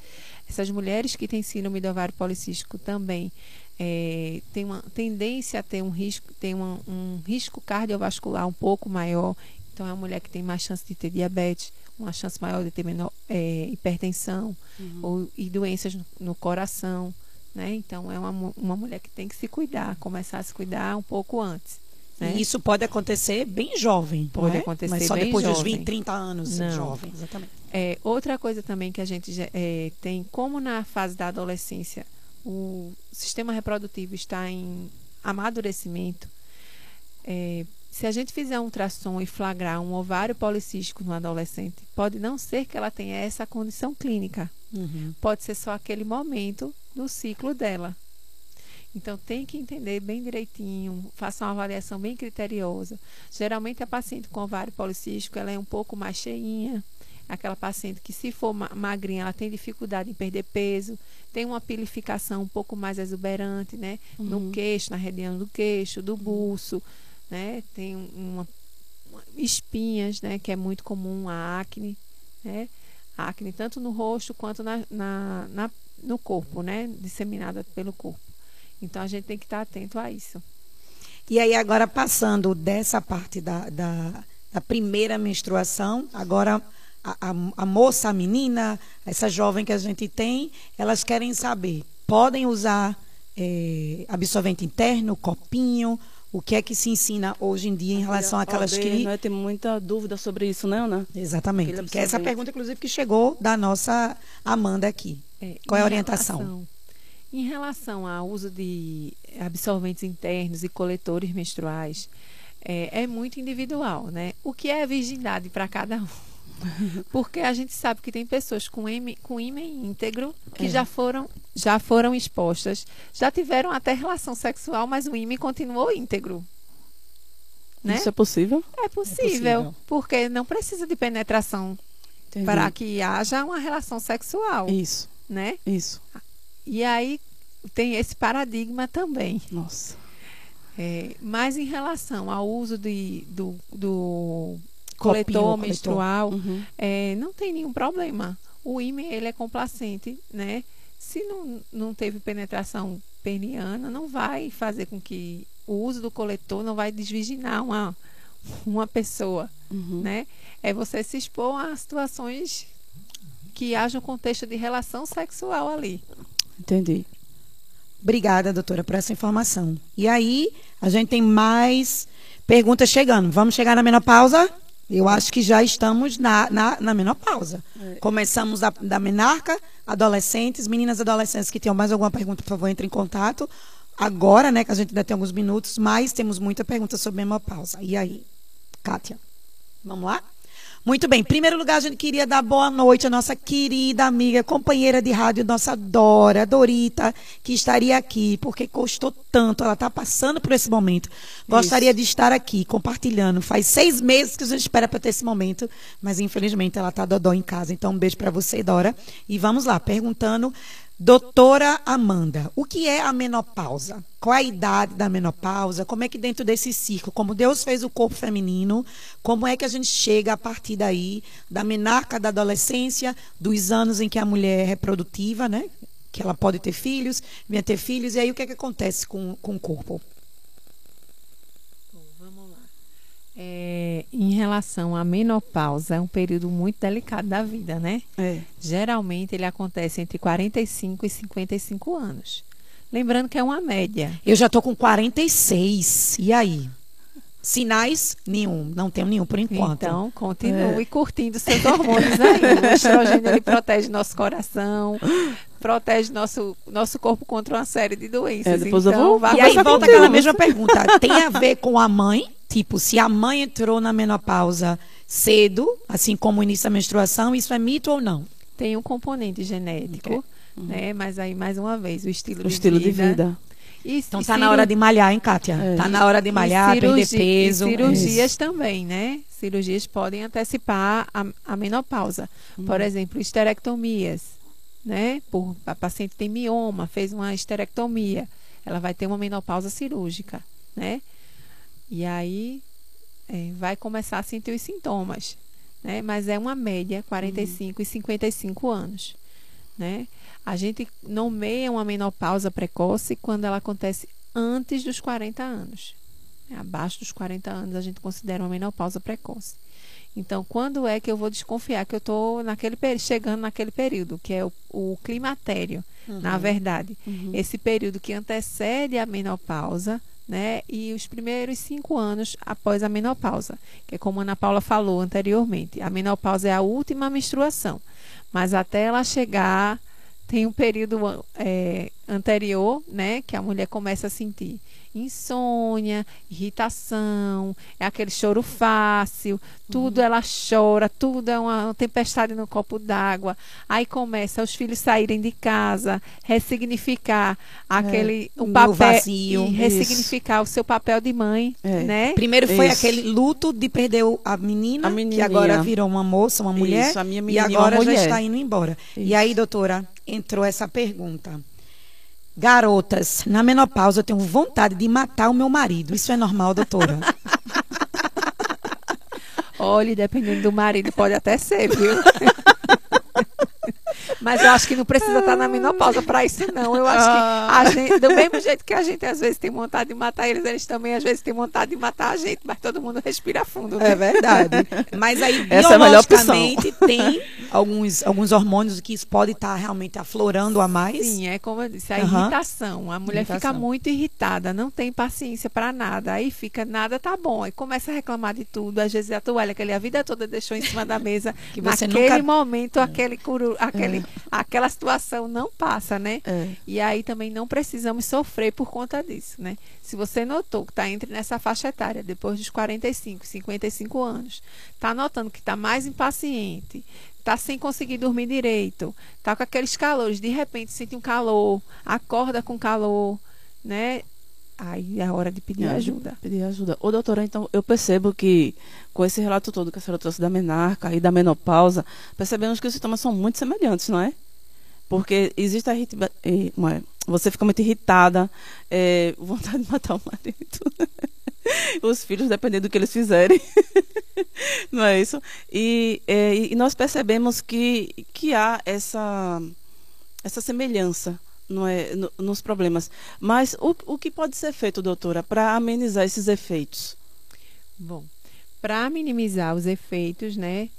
Essas mulheres que têm síndrome do ovário policístico também é, têm uma tendência a ter um risco, tem um risco cardiovascular um pouco maior. Então, é uma mulher que tem mais chance de ter diabetes, uma chance maior de ter menor, é, hipertensão uhum. ou, e doenças no, no coração. Né? Então, é uma, uma mulher que tem que se cuidar, começar a se cuidar um pouco antes. Né? E isso pode acontecer bem jovem. Pode é? acontecer Mas só bem depois jovem. dos 20, 30 anos, Não. jovem. Exatamente. É, outra coisa também que a gente é, tem, como na fase da adolescência o sistema reprodutivo está em amadurecimento, é, se a gente fizer um ultrassom e flagrar um ovário policístico no adolescente, pode não ser que ela tenha essa condição clínica. Uhum. Pode ser só aquele momento do ciclo dela. Então, tem que entender bem direitinho, faça uma avaliação bem criteriosa. Geralmente, a paciente com ovário policístico, ela é um pouco mais cheinha. Aquela paciente que, se for magrinha, ela tem dificuldade em perder peso, tem uma pilificação um pouco mais exuberante, né? Uhum. No queixo, na região do queixo, do buço, né? Tem uma, uma, espinhas, né? Que é muito comum, a acne, né? A acne tanto no rosto quanto na, na, na no corpo, né? Disseminada pelo corpo. Então a gente tem que estar atento a isso. E aí, agora passando dessa parte da, da, da primeira menstruação, agora a, a, a, moça, a menina, essa jovem que a gente tem, elas querem saber: podem usar é, absorvente interno, copinho? O que é que se ensina hoje em dia em relação àquelas que. Né? Tem muita dúvida sobre isso, né, Ana? Exatamente. Que é essa pergunta, inclusive, que chegou da nossa Amanda aqui. É, Qual é a orientação? Relação, em relação ao uso de absorventes internos e coletores menstruais, é, é muito individual, né? O que é virgindade para cada um? Porque a gente sabe que tem pessoas com ímã, com íntegro que é. já foram já foram expostas, já tiveram até relação sexual, mas o ímã continuou íntegro. Né? Isso é possível? É possível, é possível. porque não precisa de penetração Entendi. para que haja uma relação sexual. Isso. Né? Isso. E aí tem esse paradigma também. Nossa. É, mas em relação ao uso de, do, do coletor Copinho, menstrual, coletor. Uhum. É, não tem nenhum problema. O ímã ele é complacente, né? Se não, não teve penetração peniana, não vai fazer com que o uso do coletor não vai desvirginar uma, uma pessoa, uhum. né? É você se expor a situações que haja um contexto de relação sexual ali. Entendi. Obrigada, doutora, por essa informação. E aí, a gente tem mais perguntas chegando. Vamos chegar na menopausa? Eu acho que já estamos na, na, na menopausa. É. Começamos da, da menarca, adolescentes, meninas adolescentes que tenham mais alguma pergunta, por favor, entre em contato. Agora, né, que a gente ainda tem alguns minutos, mas temos muita pergunta sobre menopausa. E aí, Kátia? Vamos lá? Muito bem. Em primeiro lugar, a gente queria dar boa noite à nossa querida amiga, companheira de rádio, nossa Dora, Dorita, que estaria aqui, porque custou tanto. Ela está passando por esse momento. Gostaria Isso. de estar aqui compartilhando. Faz seis meses que a gente espera para ter esse momento, mas infelizmente ela está dodó em casa. Então, um beijo para você, Dora. E vamos lá, perguntando Doutora Amanda, o que é a menopausa? Qual a idade da menopausa? Como é que dentro desse ciclo, como Deus fez o corpo feminino, como é que a gente chega a partir daí da menarca da adolescência, dos anos em que a mulher é reprodutiva, né? Que ela pode ter filhos, vinha ter filhos, e aí o que é que acontece com, com o corpo? É, em relação à menopausa, é um período muito delicado da vida, né? É. Geralmente ele acontece entre 45 e 55 anos. Lembrando que é uma média. Eu já tô com 46. E aí? Sinais? Nenhum. Não tenho nenhum por enquanto. Então, continue é. curtindo seus hormônios aí. O estrogênio ele protege nosso coração, protege nosso, nosso corpo contra uma série de doenças. É, depois então, eu vou, e aí volta aquela mesma pergunta. Tem a ver com a mãe? Tipo, se a mãe entrou na menopausa cedo, assim como o início da menstruação, isso é mito ou não? Tem um componente genético, uhum. né? Mas aí, mais uma vez, o estilo, o de, estilo vida. de vida. E, então tá na hora de malhar, hein, Kátia? É. Tá na hora de malhar, perder peso. E cirurgias isso. também, né? Cirurgias podem antecipar a, a menopausa. Uhum. Por exemplo, esterectomias, né? Por, a paciente tem mioma, fez uma esterectomia, ela vai ter uma menopausa cirúrgica, né? E aí é, vai começar a sentir os sintomas, né? Mas é uma média, 45 uhum. e 55 anos, né? A gente nomeia uma menopausa precoce quando ela acontece antes dos 40 anos. Abaixo dos 40 anos a gente considera uma menopausa precoce. Então, quando é que eu vou desconfiar que eu estou naquele chegando naquele período, que é o, o climatério, uhum. na verdade. Uhum. Esse período que antecede a menopausa, né? E os primeiros cinco anos após a menopausa, que é como a Ana Paula falou anteriormente. A menopausa é a última menstruação, mas até ela chegar tem um período é, anterior, né, que a mulher começa a sentir insônia, irritação, é aquele choro fácil, tudo uhum. ela chora, tudo é uma, tempestade no copo d'água. Aí começa os filhos saírem de casa, ressignificar aquele é, o papel vazio, ressignificar isso. o seu papel de mãe, é. né? Primeiro foi isso. aquele luto de perder a menina, a que agora virou uma moça, uma mulher, isso, e agora já está indo embora. E aí, doutora, entrou essa pergunta. Garotas, na menopausa eu tenho vontade de matar o meu marido. Isso é normal, doutora? Olhe, dependendo do marido, pode até ser, viu? Mas eu acho que não precisa estar na menopausa para isso, não. Eu acho que a ah. gente, do mesmo jeito que a gente às vezes tem vontade de matar eles, eles também às vezes têm vontade de matar a gente, mas todo mundo respira fundo. Né? É verdade. Mas aí, Essa é biologicamente, é tem alguns, alguns hormônios que isso pode estar realmente aflorando a mais. Sim, é como eu disse, a uhum. irritação. A mulher irritação. fica muito irritada, não tem paciência para nada. Aí fica, nada tá bom. Aí começa a reclamar de tudo. Às vezes a toalha que ele a vida toda deixou em cima da mesa. que você naquele nunca... momento, aquele, curu, aquele é aquela situação não passa, né? É. E aí também não precisamos sofrer por conta disso, né? Se você notou que está entre nessa faixa etária, depois dos 45, 55 anos, está notando que está mais impaciente, está sem conseguir dormir direito, está com aqueles calores, de repente sente um calor, acorda com calor, né? Aí é a hora de pedir é, ajuda. Pedir ajuda. Ô, doutora, então, eu percebo que com esse relato todo que a senhora trouxe da menarca e da menopausa, percebemos que os sintomas são muito semelhantes, não é? Porque existe a você fica muito irritada, é, vontade de matar o marido. Os filhos, dependendo do que eles fizerem. não é isso? E, é, e nós percebemos que, que há essa, essa semelhança não é, no, nos problemas. Mas o, o que pode ser feito, doutora, para amenizar esses efeitos? Bom, para minimizar os efeitos, né?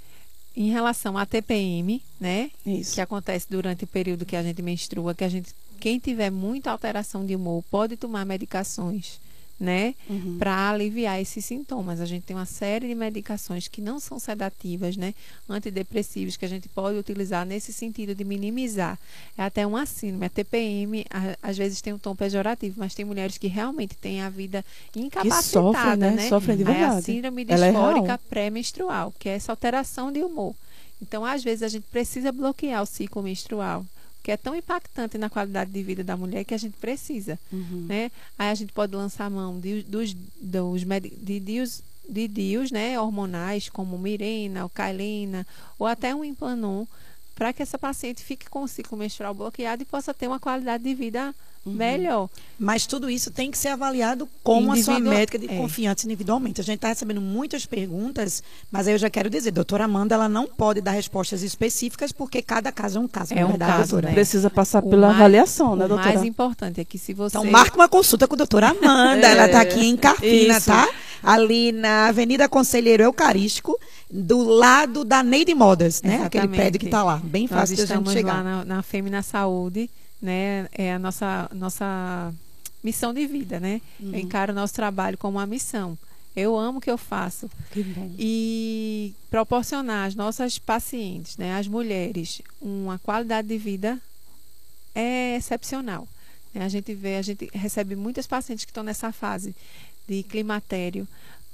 Em relação à TPM, né? Isso. Que acontece durante o período que a gente menstrua, que a gente, quem tiver muita alteração de humor pode tomar medicações, né, uhum. para aliviar esses sintomas. A gente tem uma série de medicações que não são sedativas, né, antidepressivos que a gente pode utilizar nesse sentido de minimizar. É até uma síndrome, a TPM, a, às vezes tem um tom pejorativo, mas tem mulheres que realmente têm a vida incapacitada, que sofrem, né? né? Sofrem de verdade. É a síndrome disfórica é pré-menstrual, que é essa alteração de humor. Então, às vezes a gente precisa bloquear o ciclo menstrual que é tão impactante na qualidade de vida da mulher que a gente precisa, uhum. né? Aí a gente pode lançar mão de, dos, dos de dios, de dios, né, hormonais como mirena, ou cailina, ou até um implanon, para que essa paciente fique com o ciclo menstrual bloqueado e possa ter uma qualidade de vida uhum. melhor. Mas tudo isso tem que ser avaliado com a sua médica de é. confiança individualmente. A gente está recebendo muitas perguntas, mas aí eu já quero dizer, doutora Amanda, ela não pode dar respostas específicas porque cada caso é um caso. É um verdade, caso, né? Precisa passar o pela mais, avaliação, né, doutora? O mais importante é que se você... Então marca uma consulta com a doutora Amanda, é. ela está aqui em Carpina, isso. tá? Ali na Avenida Conselheiro Eucarístico, do lado da Neide Modas, né? Exatamente. Aquele prédio que está lá, bem fácil Nós de chegar. lá na, na Fêmea Saúde, né? É a nossa, nossa missão de vida, né? Uhum. Eu encaro o nosso trabalho como uma missão. Eu amo o que eu faço. Que. E proporcionar às nossas pacientes, né, às mulheres, uma qualidade de vida é excepcional. A gente vê, a gente recebe muitas pacientes que estão nessa fase de climatério,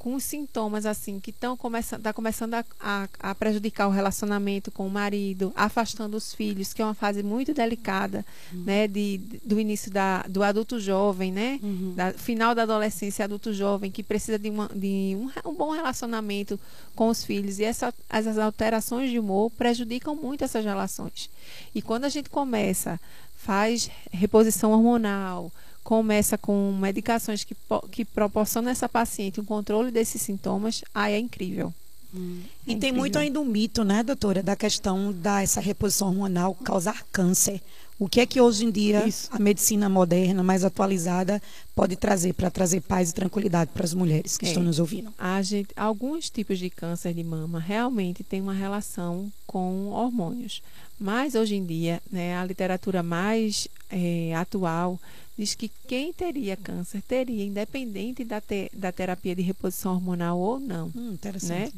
com sintomas assim que estão começando, tá começando a, a, a, prejudicar o relacionamento com o marido, afastando os filhos, que é uma fase muito delicada, uhum. né, de, do início da, do adulto jovem, né, uhum. da, final da adolescência, adulto jovem, que precisa de, uma, de um, um, bom relacionamento com os filhos e essa, as alterações de humor prejudicam muito essas relações. E quando a gente começa, faz reposição hormonal, começa com medicações que, que proporcionam a essa paciente um controle desses sintomas, aí é incrível. Hum. É e tem muito ainda um mito, né, doutora, da questão da essa reposição hormonal causar câncer. O que é que hoje em dia Isso. a medicina moderna, mais atualizada, pode trazer para trazer paz e tranquilidade para as mulheres que é. estão nos ouvindo? Gente, alguns tipos de câncer de mama realmente têm uma relação com hormônios. Mas hoje em dia, né, a literatura mais é, atual diz que quem teria câncer teria, independente da, te, da terapia de reposição hormonal ou não. Hum. Né?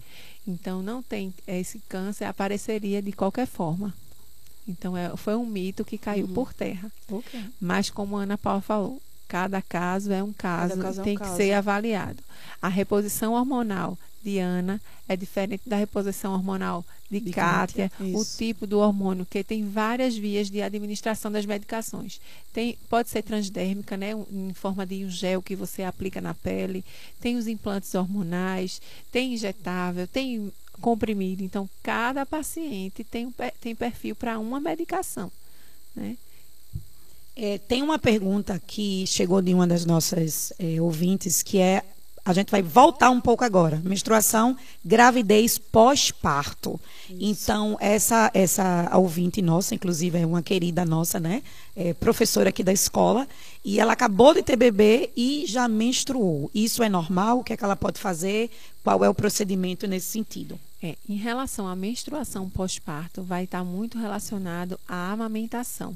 Então, não tem esse câncer apareceria de qualquer forma. Então, é, foi um mito que caiu uhum. por terra. Okay. Mas, como a Ana Paula falou, cada caso é um caso, caso tem é um que caso. ser avaliado. A reposição hormonal de Ana é diferente da reposição hormonal de, de Kátia, o tipo do hormônio, que tem várias vias de administração das medicações. Tem, pode ser transdérmica, né, em forma de um gel que você aplica na pele, tem os implantes hormonais, tem injetável, tem comprimido. Então, cada paciente tem, tem perfil para uma medicação. Né? É, tem uma pergunta que chegou de uma das nossas é, ouvintes, que é a gente vai voltar um pouco agora. Menstruação, gravidez pós-parto. Então, essa essa ouvinte nossa, inclusive é uma querida nossa, né? É professora aqui da escola, e ela acabou de ter bebê e já menstruou. Isso é normal? O que é que ela pode fazer? Qual é o procedimento nesse sentido? É, em relação à menstruação pós-parto, vai estar muito relacionado à amamentação.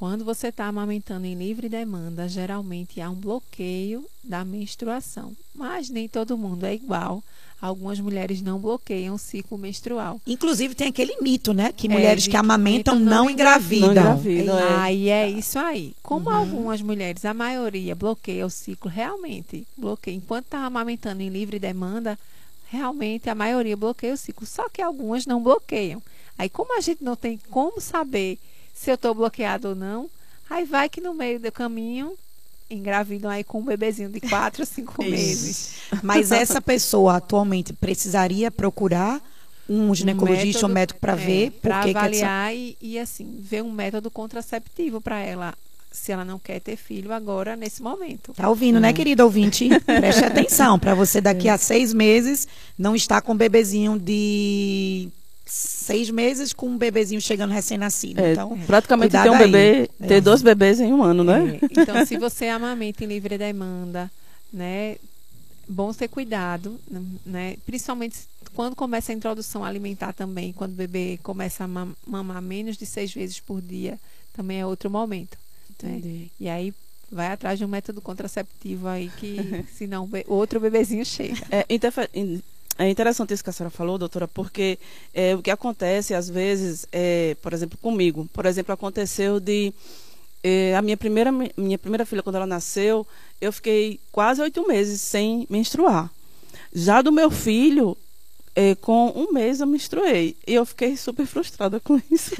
Quando você está amamentando em livre demanda, geralmente há um bloqueio da menstruação. Mas nem todo mundo é igual. Algumas mulheres não bloqueiam o ciclo menstrual. Inclusive tem aquele mito, né? Que é, mulheres que amamentam não, não engravidam. Não engravidam é. Aí é isso aí. Como uhum. algumas mulheres, a maioria bloqueia o ciclo, realmente bloqueia. Enquanto está amamentando em livre demanda, realmente a maioria bloqueia o ciclo. Só que algumas não bloqueiam. Aí como a gente não tem como saber se eu estou bloqueado ou não. Aí vai que no meio do caminho engravidam aí com um bebezinho de quatro, cinco meses. Mas essa pessoa atualmente precisaria procurar um ginecologista um, um médico para é, ver para avaliar essa... e, e assim ver um método contraceptivo para ela se ela não quer ter filho agora nesse momento. Tá ouvindo, né, hum. né, querido ouvinte? Preste atenção para você daqui a seis meses não estar com um bebezinho de seis meses com um bebezinho chegando recém-nascido. É, então, praticamente ter um bebê, aí. ter é. dois bebês em um ano, né? É. Então, se você amamenta em livre demanda, né? Bom ter cuidado, né? Principalmente quando começa a introdução alimentar também, quando o bebê começa a mamar menos de seis vezes por dia, também é outro momento. Né? E aí vai atrás de um método contraceptivo aí que senão outro bebezinho chega. É, interfe- in- é interessante isso que a senhora falou, doutora, porque é, o que acontece às vezes, é, por exemplo, comigo, por exemplo, aconteceu de é, a minha primeira mi- minha primeira filha quando ela nasceu, eu fiquei quase oito meses sem menstruar. Já do meu filho, é, com um mês eu menstruei. E eu fiquei super frustrada com isso,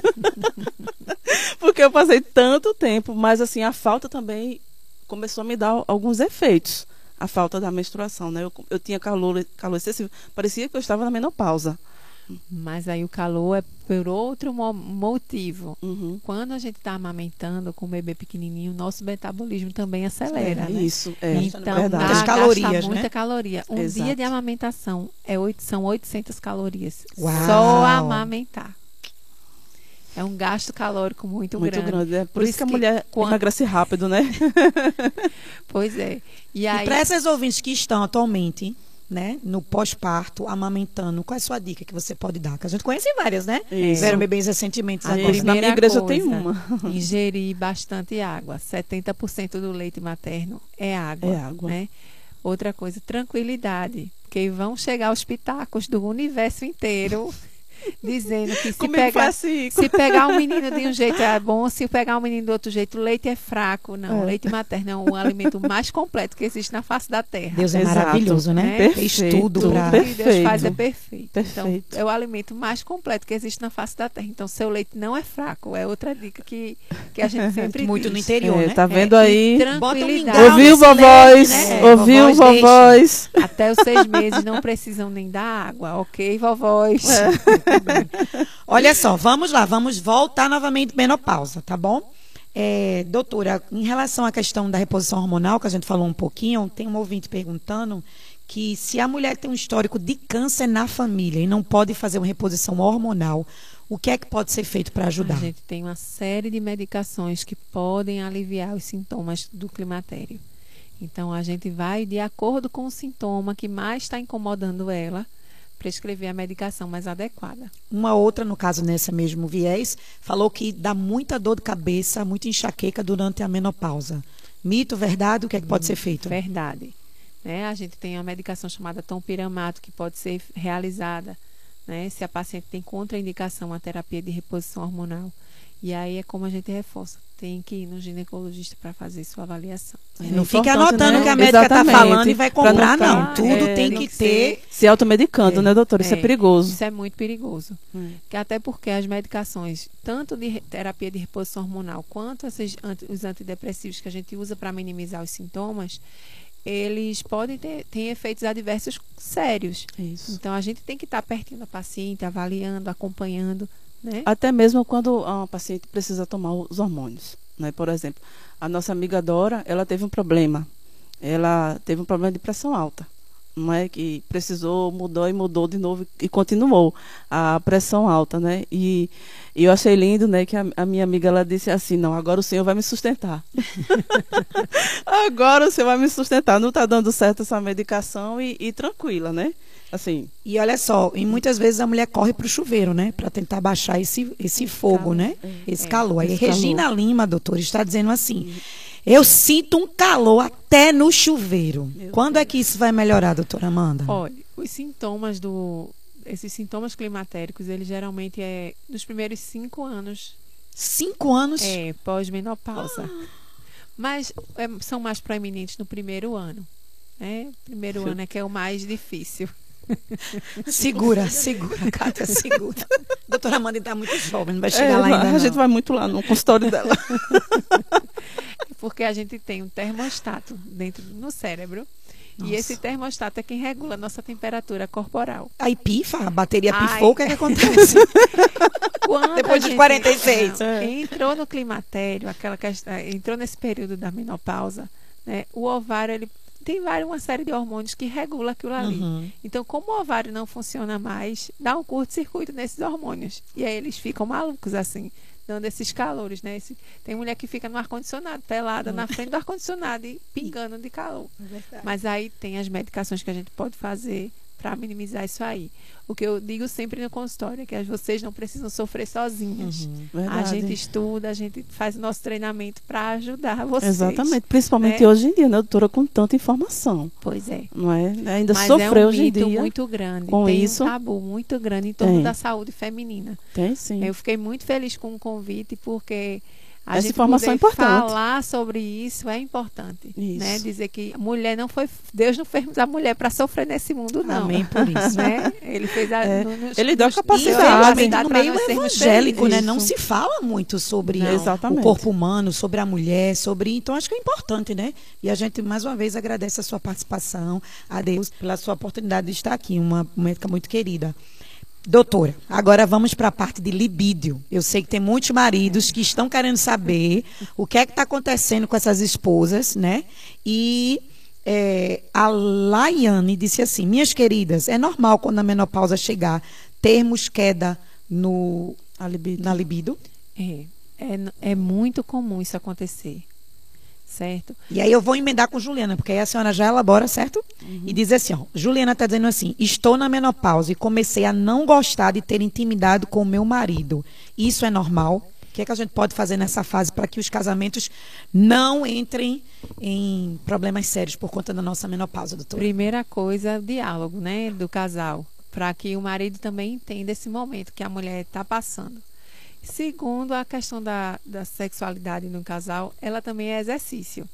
porque eu passei tanto tempo, mas assim a falta também começou a me dar alguns efeitos a falta da menstruação, né? Eu, eu tinha calor, calor excessivo. Parecia que eu estava na menopausa. Mas aí o calor é por outro mo- motivo. Uhum. Quando a gente está amamentando com o bebê pequenininho, nosso metabolismo também acelera, É, né? Isso, é Então, verdade. Muitas gasta calorias, muita né? caloria. Um Exato. dia de amamentação é oito, são 800 calorias. Uau! Só amamentar. É um gasto calórico muito, Muito grande. grande. É por, Por isso isso que a mulher quando- emagrece rápido, né? Pois é. E E aí, para essas ouvintes que estão atualmente, né, no pós-parto, amamentando, qual é a sua dica que você pode dar? Que a gente conhece várias, né? Tiveram bebês recentemente A agora. Isso, na minha primeira igreja tem coisa, uma. ingerir bastante água. 70% do leite materno é água. É água. Né? Outra coisa, tranquilidade. Porque vão chegar os pitacos do universo inteiro dizendo que se pegar, assim. se pegar um menino de um jeito é bom, se pegar um menino do outro jeito, o leite é fraco. Não, É. o leite materno é o alimento mais completo que existe na face da terra. Deus é Exato. maravilhoso, né? É. Fez Perfeito. tudo pra... Que Deus faz é Perfeito. perfeito. Então, Perfeito. é o alimento mais completo que existe na face da terra. Então, seu leite não é fraco. É outra dica que, que a gente sempre Muito no diz. interior, É, né? tá vendo É, aí? Bota um tranquilidade. mingau Ouviu, vovós? leite, né? Ouviu, Vovós, deixem. vovós? Até os seis meses não precisam nem dar água, ok, vovós? Olha só, vamos lá, vamos voltar novamente menopausa, tá bom? É, doutora, em relação à questão da reposição hormonal, que a gente falou um pouquinho, tem um ouvinte perguntando que se a mulher tem um histórico de câncer na família e não pode fazer uma reposição hormonal, o que é que pode ser feito para ajudar? A gente tem uma série de medicações que podem aliviar os sintomas do climatério. Então, a gente vai, de acordo com o sintoma que mais está incomodando ela, prescrever a medicação mais adequada. Uma outra, no caso, nessa mesmo viés, falou que dá muita dor de cabeça, muita enxaqueca durante a menopausa. Mito, verdade? O que é que pode ser feito? Verdade. Né? A gente tem uma medicação chamada tompiramato que pode ser realizada né? se a paciente tem contraindicação à terapia de reposição hormonal. E aí é como a gente reforça, tem que ir no ginecologista para fazer sua avaliação. Não É fica importante, anotando né? que a médica está falando e vai Pra comprar, não não. Tudo é, tem que ter. Se automedicando, É, né, doutora? Isso é, perigoso. Isso é muito perigoso. Hum. Até porque as medicações, tanto de terapia de reposição hormonal, quanto esses os antidepressivos que a gente usa para minimizar os sintomas, eles podem ter têm efeitos adversos sérios. Isso. Então a gente tem que estar pertinho da paciente, avaliando, acompanhando, né? Até mesmo quando a paciente precisa tomar os hormônios. Né? Por exemplo, a nossa amiga Dora, ela teve um problema. Ela teve um problema de pressão alta. Não é que precisou, mudou e mudou de novo e continuou a pressão alta, né? E, e eu achei lindo, né, que a, a minha amiga ela disse assim, não, agora o senhor vai me sustentar. agora o senhor vai me sustentar. Não está dando certo essa medicação e, e tranquila, né? Assim, E olha só, e muitas vezes a mulher corre para o chuveiro, né? Para tentar baixar esse, esse fogo, calor. né? Esse É, calor. Aí esse calor. Regina Lima, doutora, está dizendo assim: eu sinto um calor até no chuveiro. Meu Quando é que isso vai melhorar, doutora Amanda? Olha, os sintomas do esses sintomas climatéricos, eles geralmente é nos primeiros cinco anos Cinco anos. é pós-menopausa. Mas é, são mais proeminentes no primeiro ano. Né? Primeiro ano é que é o mais difícil. Segura, segura, Cátia, segura. doutora Amanda está muito jovem, não vai chegar é, lá ainda. a não. gente vai muito lá no consultório dela. Porque a gente tem um termostato dentro no cérebro. Nossa. E esse termostato é quem regula a nossa temperatura corporal. Aí pifa, a bateria Ai. pifou, o que é que acontece? Quando Depois dos 46. não, É. entrou no climatério, aquela questão, entrou nesse período da menopausa, né, o ovário ele tem várias, uma série de hormônios que regula aquilo ali. Uhum. Então, como o ovário não funciona mais, dá um curto-circuito nesses hormônios. E aí eles ficam malucos assim, dando esses calores, né? Esse- tem mulher que fica no ar-condicionado, pelada na frente do ar-condicionado e pingando de calor. Mas aí tem as medicações que a gente pode fazer para minimizar isso aí. O que eu digo sempre no consultório é que vocês não precisam sofrer sozinhas. Uhum, a gente estuda, a gente faz o nosso treinamento para ajudar vocês. Exatamente, principalmente né? hoje em dia, né, doutora, com tanta informação. Pois é. Não é? Ainda Mas sofreu é um hoje em dia. muito grande. Com Tem isso, um tabu muito grande em torno Tem. da saúde feminina. Tem sim. Eu fiquei muito feliz com o convite porque a Essa gente informação é importante. falar sobre isso é importante, Isso. né? Dizer que a mulher não foi, Deus não fez a mulher para sofrer nesse mundo não. Amém por isso. né? Ele fez a, É. no- nos- Ele deu a capacidade. capacidade no meio evangélico, né? Não se fala muito sobre Não. O corpo humano, sobre a mulher, sobre. Então, acho que é importante, né? E a gente, mais uma vez, agradece a sua participação, a Deus, pela sua oportunidade de estar aqui, uma médica muito querida. Doutora, agora vamos para a parte de libídio. Eu sei que tem muitos maridos que estão querendo saber o que é que está acontecendo com essas esposas, né? E é, a Laiane disse assim: Minhas queridas, é normal quando a menopausa chegar termos queda no, libido. na libido? É, é, é muito comum isso acontecer, certo? E aí eu vou emendar com Juliana, porque aí a senhora já elabora, certo? E diz assim, ó, Juliana está dizendo assim, estou na menopausa e comecei a não gostar de ter intimidade com o meu marido. Isso é normal? O que é que a gente pode fazer nessa fase para que os casamentos não entrem em problemas sérios por conta da nossa menopausa, doutora? Primeira coisa, o diálogo, né, do casal, para que o marido também entenda esse momento que a mulher está passando. Segundo, a questão da, da sexualidade no casal, ela também é exercício.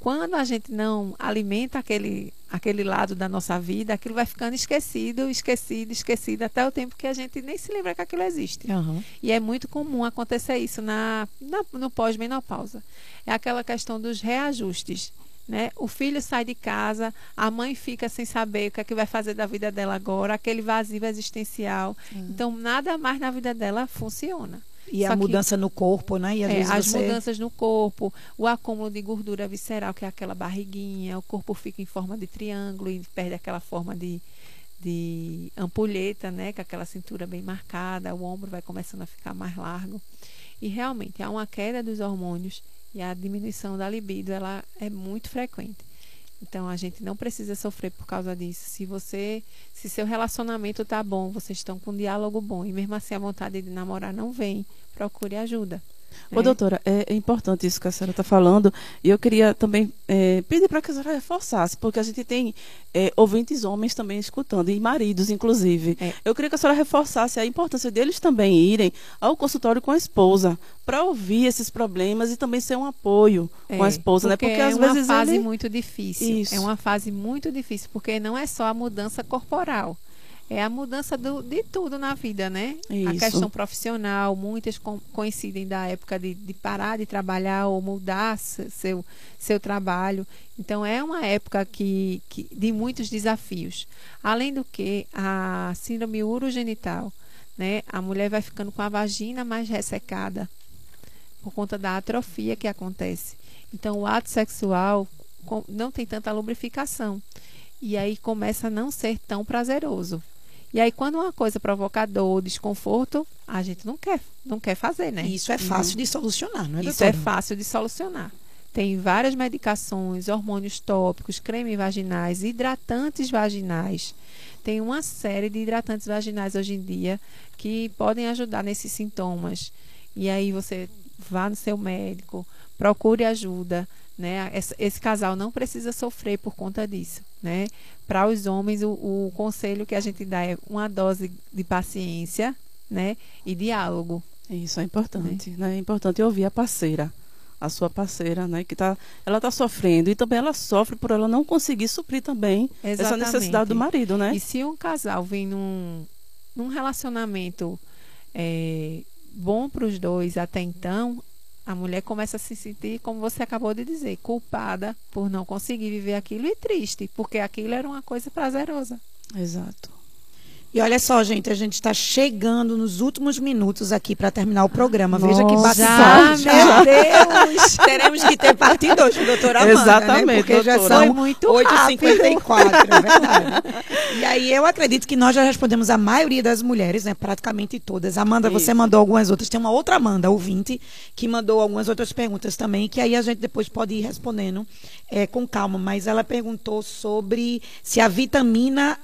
Quando a gente não alimenta aquele, aquele lado da nossa vida, aquilo vai ficando esquecido, esquecido, esquecido, até o tempo que a gente nem se lembra que aquilo existe. Aham. E é muito comum acontecer isso na, na- no pós-menopausa. É aquela questão dos reajustes. Né? O filho sai de casa, a mãe fica sem saber o que é que vai fazer da vida dela agora, aquele vazio existencial. Então, nada mais na vida dela funciona. E Só a que- mudança no corpo, né? E às É, vezes as você... mudanças no corpo, o acúmulo de gordura visceral, que é aquela barriguinha, o corpo fica em forma de triângulo e perde aquela forma de, de ampulheta, né? Com aquela cintura bem marcada, o ombro vai começando a ficar mais largo. E realmente há uma queda dos hormônios e a diminuição da libido, ela é muito frequente. Então a gente não precisa sofrer por causa disso. Se você, se seu relacionamento tá bom, vocês estão com um diálogo bom e mesmo assim a vontade de namorar não vem, procure ajuda. Ô, doutora, é, é importante isso que a senhora está falando. E eu queria também é, pedir para que a senhora reforçasse, porque a gente tem é, ouvintes homens também escutando, e maridos, inclusive. É. Eu queria que a senhora reforçasse a importância deles também irem ao consultório com a esposa, para ouvir esses problemas e também ser um apoio com a É, esposa, né? Porque é às uma vezes fase ele... muito difícil. Isso. É uma fase muito difícil, porque não é só a mudança corporal. É a mudança do- de tudo na vida, né? A Isso. questão profissional, muitas com- coincidem da época de, de parar de trabalhar ou mudar se- seu, seu trabalho. Então, é uma época que, que, de muitos desafios. Além do que, a síndrome urogenital, né? A mulher vai ficando com a vagina mais ressecada por conta da atrofia que acontece. Então, o ato sexual não tem tanta lubrificação. E aí começa a não ser tão prazeroso. E aí, quando uma coisa provoca dor, desconforto, a gente não quer, não quer fazer, né? Isso é fácil de solucionar, não é, Isso é doutora? fácil de solucionar. Tem várias medicações, hormônios tópicos, creme vaginais, hidratantes vaginais. Tem uma série de hidratantes vaginais hoje em dia que podem ajudar nesses sintomas. E aí você vá no seu médico, procure ajuda, né? Esse, esse casal não precisa sofrer por conta disso, né? Para os homens, o, o conselho que a gente dá é uma dose de paciência, né? E diálogo. Isso é importante, né? É importante ouvir a parceira, a sua parceira, né? Que tá, ela está sofrendo e também ela sofre por ela não conseguir suprir também essa Exatamente. necessidade do marido, né? E se um casal vem num, num relacionamento é, bom para os dois até então, a mulher começa a se sentir, como você acabou de dizer, culpada por não conseguir viver aquilo e triste, porque aquilo era uma coisa prazerosa. Exato. E olha só, gente, a gente está chegando nos últimos minutos aqui para terminar o programa. Veja que Nossa, bate já, meu Deus! Teremos que ter parte 2 com doutora Amanda, Exatamente, né? Porque já doutora. Foi são muito 8h54, é verdade. E aí eu acredito que nós já respondemos a maioria das mulheres, né? Praticamente todas. Amanda, você Isso. mandou algumas outras. Tem uma outra Amanda, ouvinte, que mandou algumas outras perguntas também, que aí a gente depois pode ir respondendo é, com calma. Mas ela perguntou sobre se a vitamina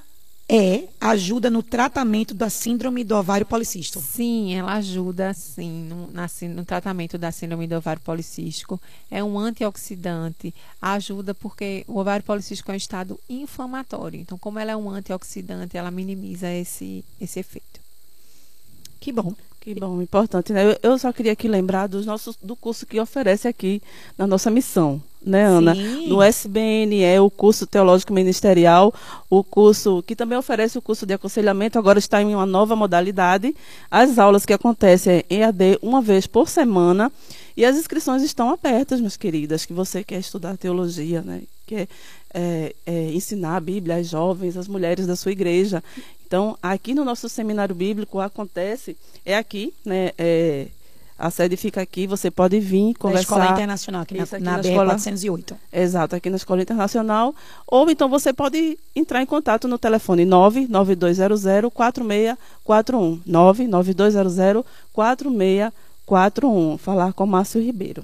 é ajuda no tratamento da síndrome do ovário policístico. Sim, ela ajuda sim no, na, no tratamento da síndrome do ovário policístico. É um antioxidante, ajuda porque o ovário policístico é um estado inflamatório. Então, como ela é um antioxidante, ela minimiza esse, esse efeito. Que bom. Que bom, importante, né? Eu, só queria aqui lembrar dos nossos, do curso que oferece aqui na nossa missão, né, Ana? Sim. No SBN é o curso teológico ministerial, o curso que também oferece o curso de aconselhamento, agora está em uma nova modalidade. As aulas que acontecem em AD uma vez por semana e as inscrições estão abertas, minhas queridas, que você quer estudar teologia, né? Quer é, é, ensinar a Bíblia às jovens, às mulheres da sua igreja. Então, aqui no nosso seminário bíblico acontece, é aqui, né? É, a sede fica aqui, você pode vir conversar. Na Escola Internacional, aqui na, aqui na, na BR 408. Exato, aqui na Escola Internacional. Ou então você pode entrar em contato no telefone 99200 4641. 99200 4641. Falar com Márcio Ribeiro.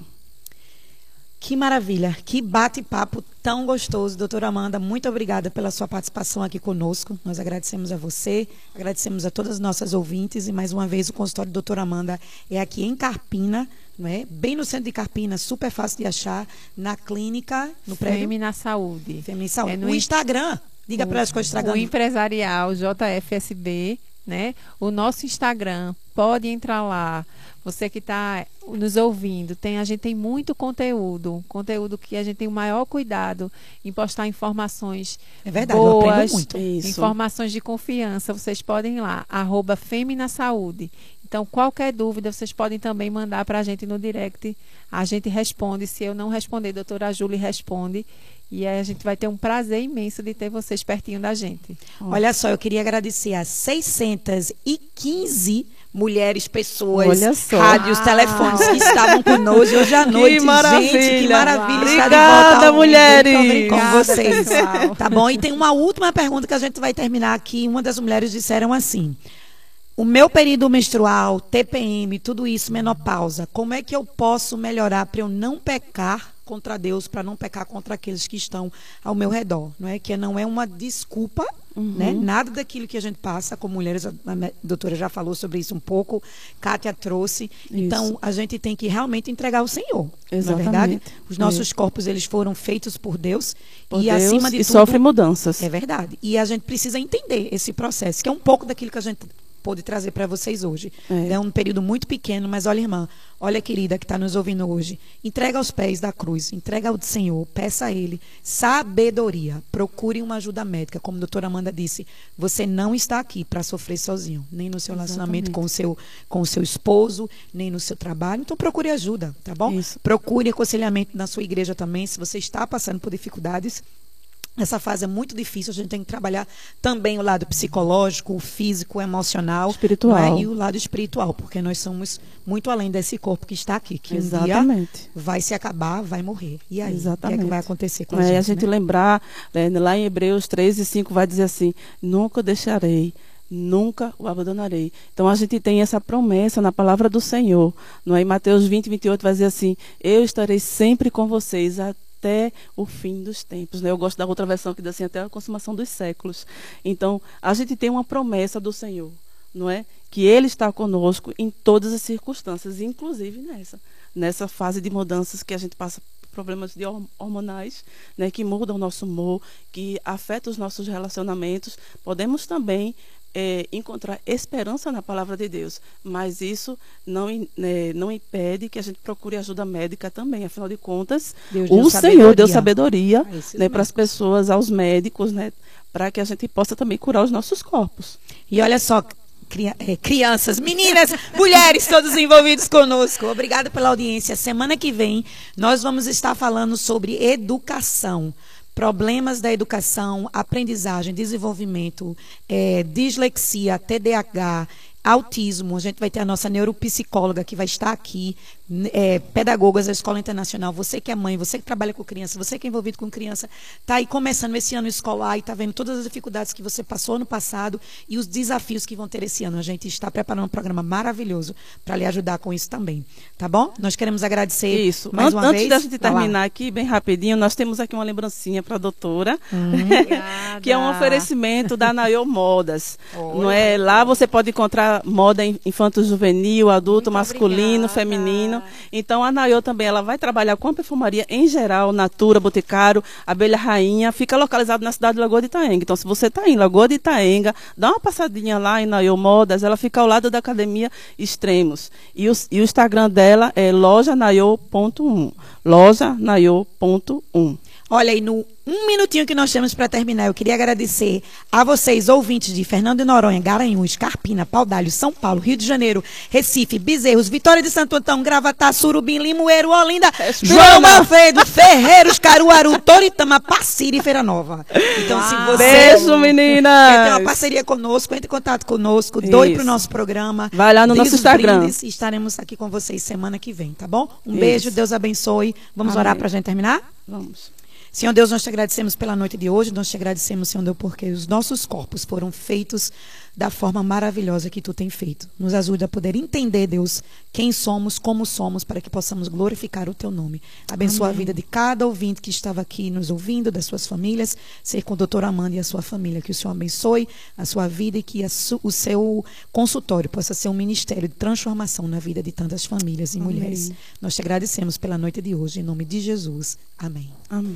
Que maravilha, que bate-papo tão gostoso. Doutora Amanda, muito obrigada pela sua participação aqui conosco. Nós agradecemos a você, agradecemos a todas as nossas ouvintes e mais uma vez o consultório doutora Amanda é aqui em Carpina, não é? Bem no centro de Carpina, super fácil de achar, na clínica, no prédio. Femina Saúde. Femina Saúde. É no Instagram. Diga para elas qual o Instagram. O empresarial JFSB, né? O nosso Instagram, pode entrar lá. Você que está nos ouvindo, tem, a gente tem muito conteúdo, conteúdo que a gente tem o maior cuidado em postar informações é verdade, boas, muito. informações de confiança. Vocês podem ir lá, arroba Femina Saúde. Então, qualquer dúvida, vocês podem também mandar para a gente no direct. A gente responde. Se eu não responder, a doutora Júlia responde. E aí a gente vai ter um prazer imenso de ter vocês pertinho da gente. Olha só, eu queria agradecer a 615 mulheres, pessoas, rádios, telefones que estavam conosco hoje à noite. Que maravilha. Gente, que maravilha Uau. estar Obrigada, de volta mulheres. com vocês. Pessoal. Tá bom? E tem uma última pergunta que a gente vai terminar aqui. Uma das mulheres disseram assim: o meu período menstrual, TPM, tudo isso, menopausa, como é que eu posso melhorar para eu não pecar contra Deus, para não pecar contra aqueles que estão ao meu redor, não é? Que não é uma desculpa, uhum. né? Nada daquilo que a gente passa como mulheres, a doutora já falou sobre isso um pouco, Kátia trouxe. Isso. Então, a gente tem que realmente entregar ao Senhor, Exatamente. na verdade. Os nossos é. corpos, eles foram feitos por Deus por e Deus, acima de e tudo, sofre mudanças. É verdade. E a gente precisa entender esse processo, que é um pouco daquilo que a gente pôde trazer para vocês hoje. É. é um período muito pequeno, mas olha, irmã, olha, querida, que está nos ouvindo hoje. Entrega aos pés da cruz, entrega ao Senhor, peça a Ele sabedoria. Procure uma ajuda médica. Como a doutora Amanda disse, você não está aqui para sofrer sozinho, nem no seu relacionamento com o seu, com o seu esposo, nem no seu trabalho. Então procure ajuda, tá bom? Isso. Procure aconselhamento na sua igreja também, se você está passando por dificuldades. Essa fase é muito difícil, a gente tem que trabalhar também o lado psicológico, o físico, o emocional. Espiritual. É? E o lado espiritual, porque nós somos muito além desse corpo que está aqui, que Exatamente. vai se acabar, vai morrer. E aí, Exatamente. o que, é que vai acontecer com a é, gente? a gente né? lembrar, né, lá em Hebreus 3 e 5 vai dizer assim, nunca deixarei nunca o abandonarei. Então a gente tem essa promessa na palavra do Senhor. Não é? Em Mateus 20, 28 vai dizer assim: Eu estarei sempre com vocês até até o fim dos tempos. Né? Eu gosto da outra versão que diz assim, até a consumação dos séculos. Então, a gente tem uma promessa do Senhor, não é? Que Ele está conosco em todas as circunstâncias, inclusive nessa, nessa fase de mudanças que a gente passa problemas de hormonais, né, que mudam o nosso humor, que afetam os nossos relacionamentos. Podemos também é, encontrar esperança na palavra de Deus, mas isso não, né, não impede que a gente procure ajuda médica também. Afinal de contas, Deus o Senhor deu sabedoria é né, para as pessoas, aos médicos, né, para que a gente possa também curar os nossos corpos. E olha só, é, crianças, meninas, mulheres, todos envolvidos conosco. Obrigada pela audiência. Semana que vem nós vamos estar falando sobre educação problemas da educação, aprendizagem, desenvolvimento, é, dislexia, TDAH, autismo. A gente vai ter a nossa neuropsicóloga que vai estar aqui é, pedagogas da Escola Internacional, você que é mãe, você que trabalha com criança, você que é envolvido com criança, está aí começando esse ano escolar e está vendo todas as dificuldades que você passou no passado e os desafios que vão ter esse ano. A gente está preparando um programa maravilhoso para lhe ajudar com isso também. Tá bom? Nós queremos agradecer isso. mais uma Antes vez. Antes da gente terminar aqui, bem rapidinho, nós temos aqui uma lembrancinha para a doutora, hum. que é um oferecimento da Nayo Modas. Oi, não é? Lá você pode encontrar moda infanto juvenil, adulto, Muito masculino, obrigada. feminino. Então a Nayo também ela vai trabalhar com a perfumaria em geral, Natura, Boticário, Abelha Rainha, fica localizado na cidade de Lagoa de Itaenga. Então se você está em Lagoa de Itaenga, dá uma passadinha lá em Nayo Modas, ela fica ao lado da Academia Extremos. E o, e o Instagram dela é lojanayo.1. Lojanayo.1. Olha aí, no um minutinho que nós temos para terminar, eu queria agradecer a vocês, ouvintes de Fernando de Noronha, Garanhuns, Carpina, Paudalho, São Paulo, Rio de Janeiro, Recife, Bezerros, Vitória de Santo Antão, Gravatá, Surubim, Limoeiro, Olinda, João Alfredo, Ferreiros, Caruaru, Toritama, Passira e Feira Nova. Então, se você Beijo, meninas! quer ter uma parceria conosco, entre em contato conosco, doe para o nosso programa. Vai lá no nosso Instagram. Brindes, estaremos aqui com vocês semana que vem, tá bom? Um Isso. beijo, Deus abençoe. Vamos Amém. orar para a gente terminar? Vamos. Senhor Deus, nós te agradecemos pela noite de hoje, nós te agradecemos, Senhor Deus, porque os nossos corpos foram feitos da forma maravilhosa que tu tem feito. Nos ajude a poder entender, Deus, quem somos, como somos, para que possamos glorificar o teu nome. Abençoa Amém. a vida de cada ouvinte que estava aqui nos ouvindo, das suas famílias, ser com o doutor Amanda e a sua família. Que o Senhor abençoe a sua vida e que o seu consultório possa ser um ministério de transformação na vida de tantas famílias e Amém. mulheres. Nós te agradecemos pela noite de hoje, em nome de Jesus. Amém. Amém.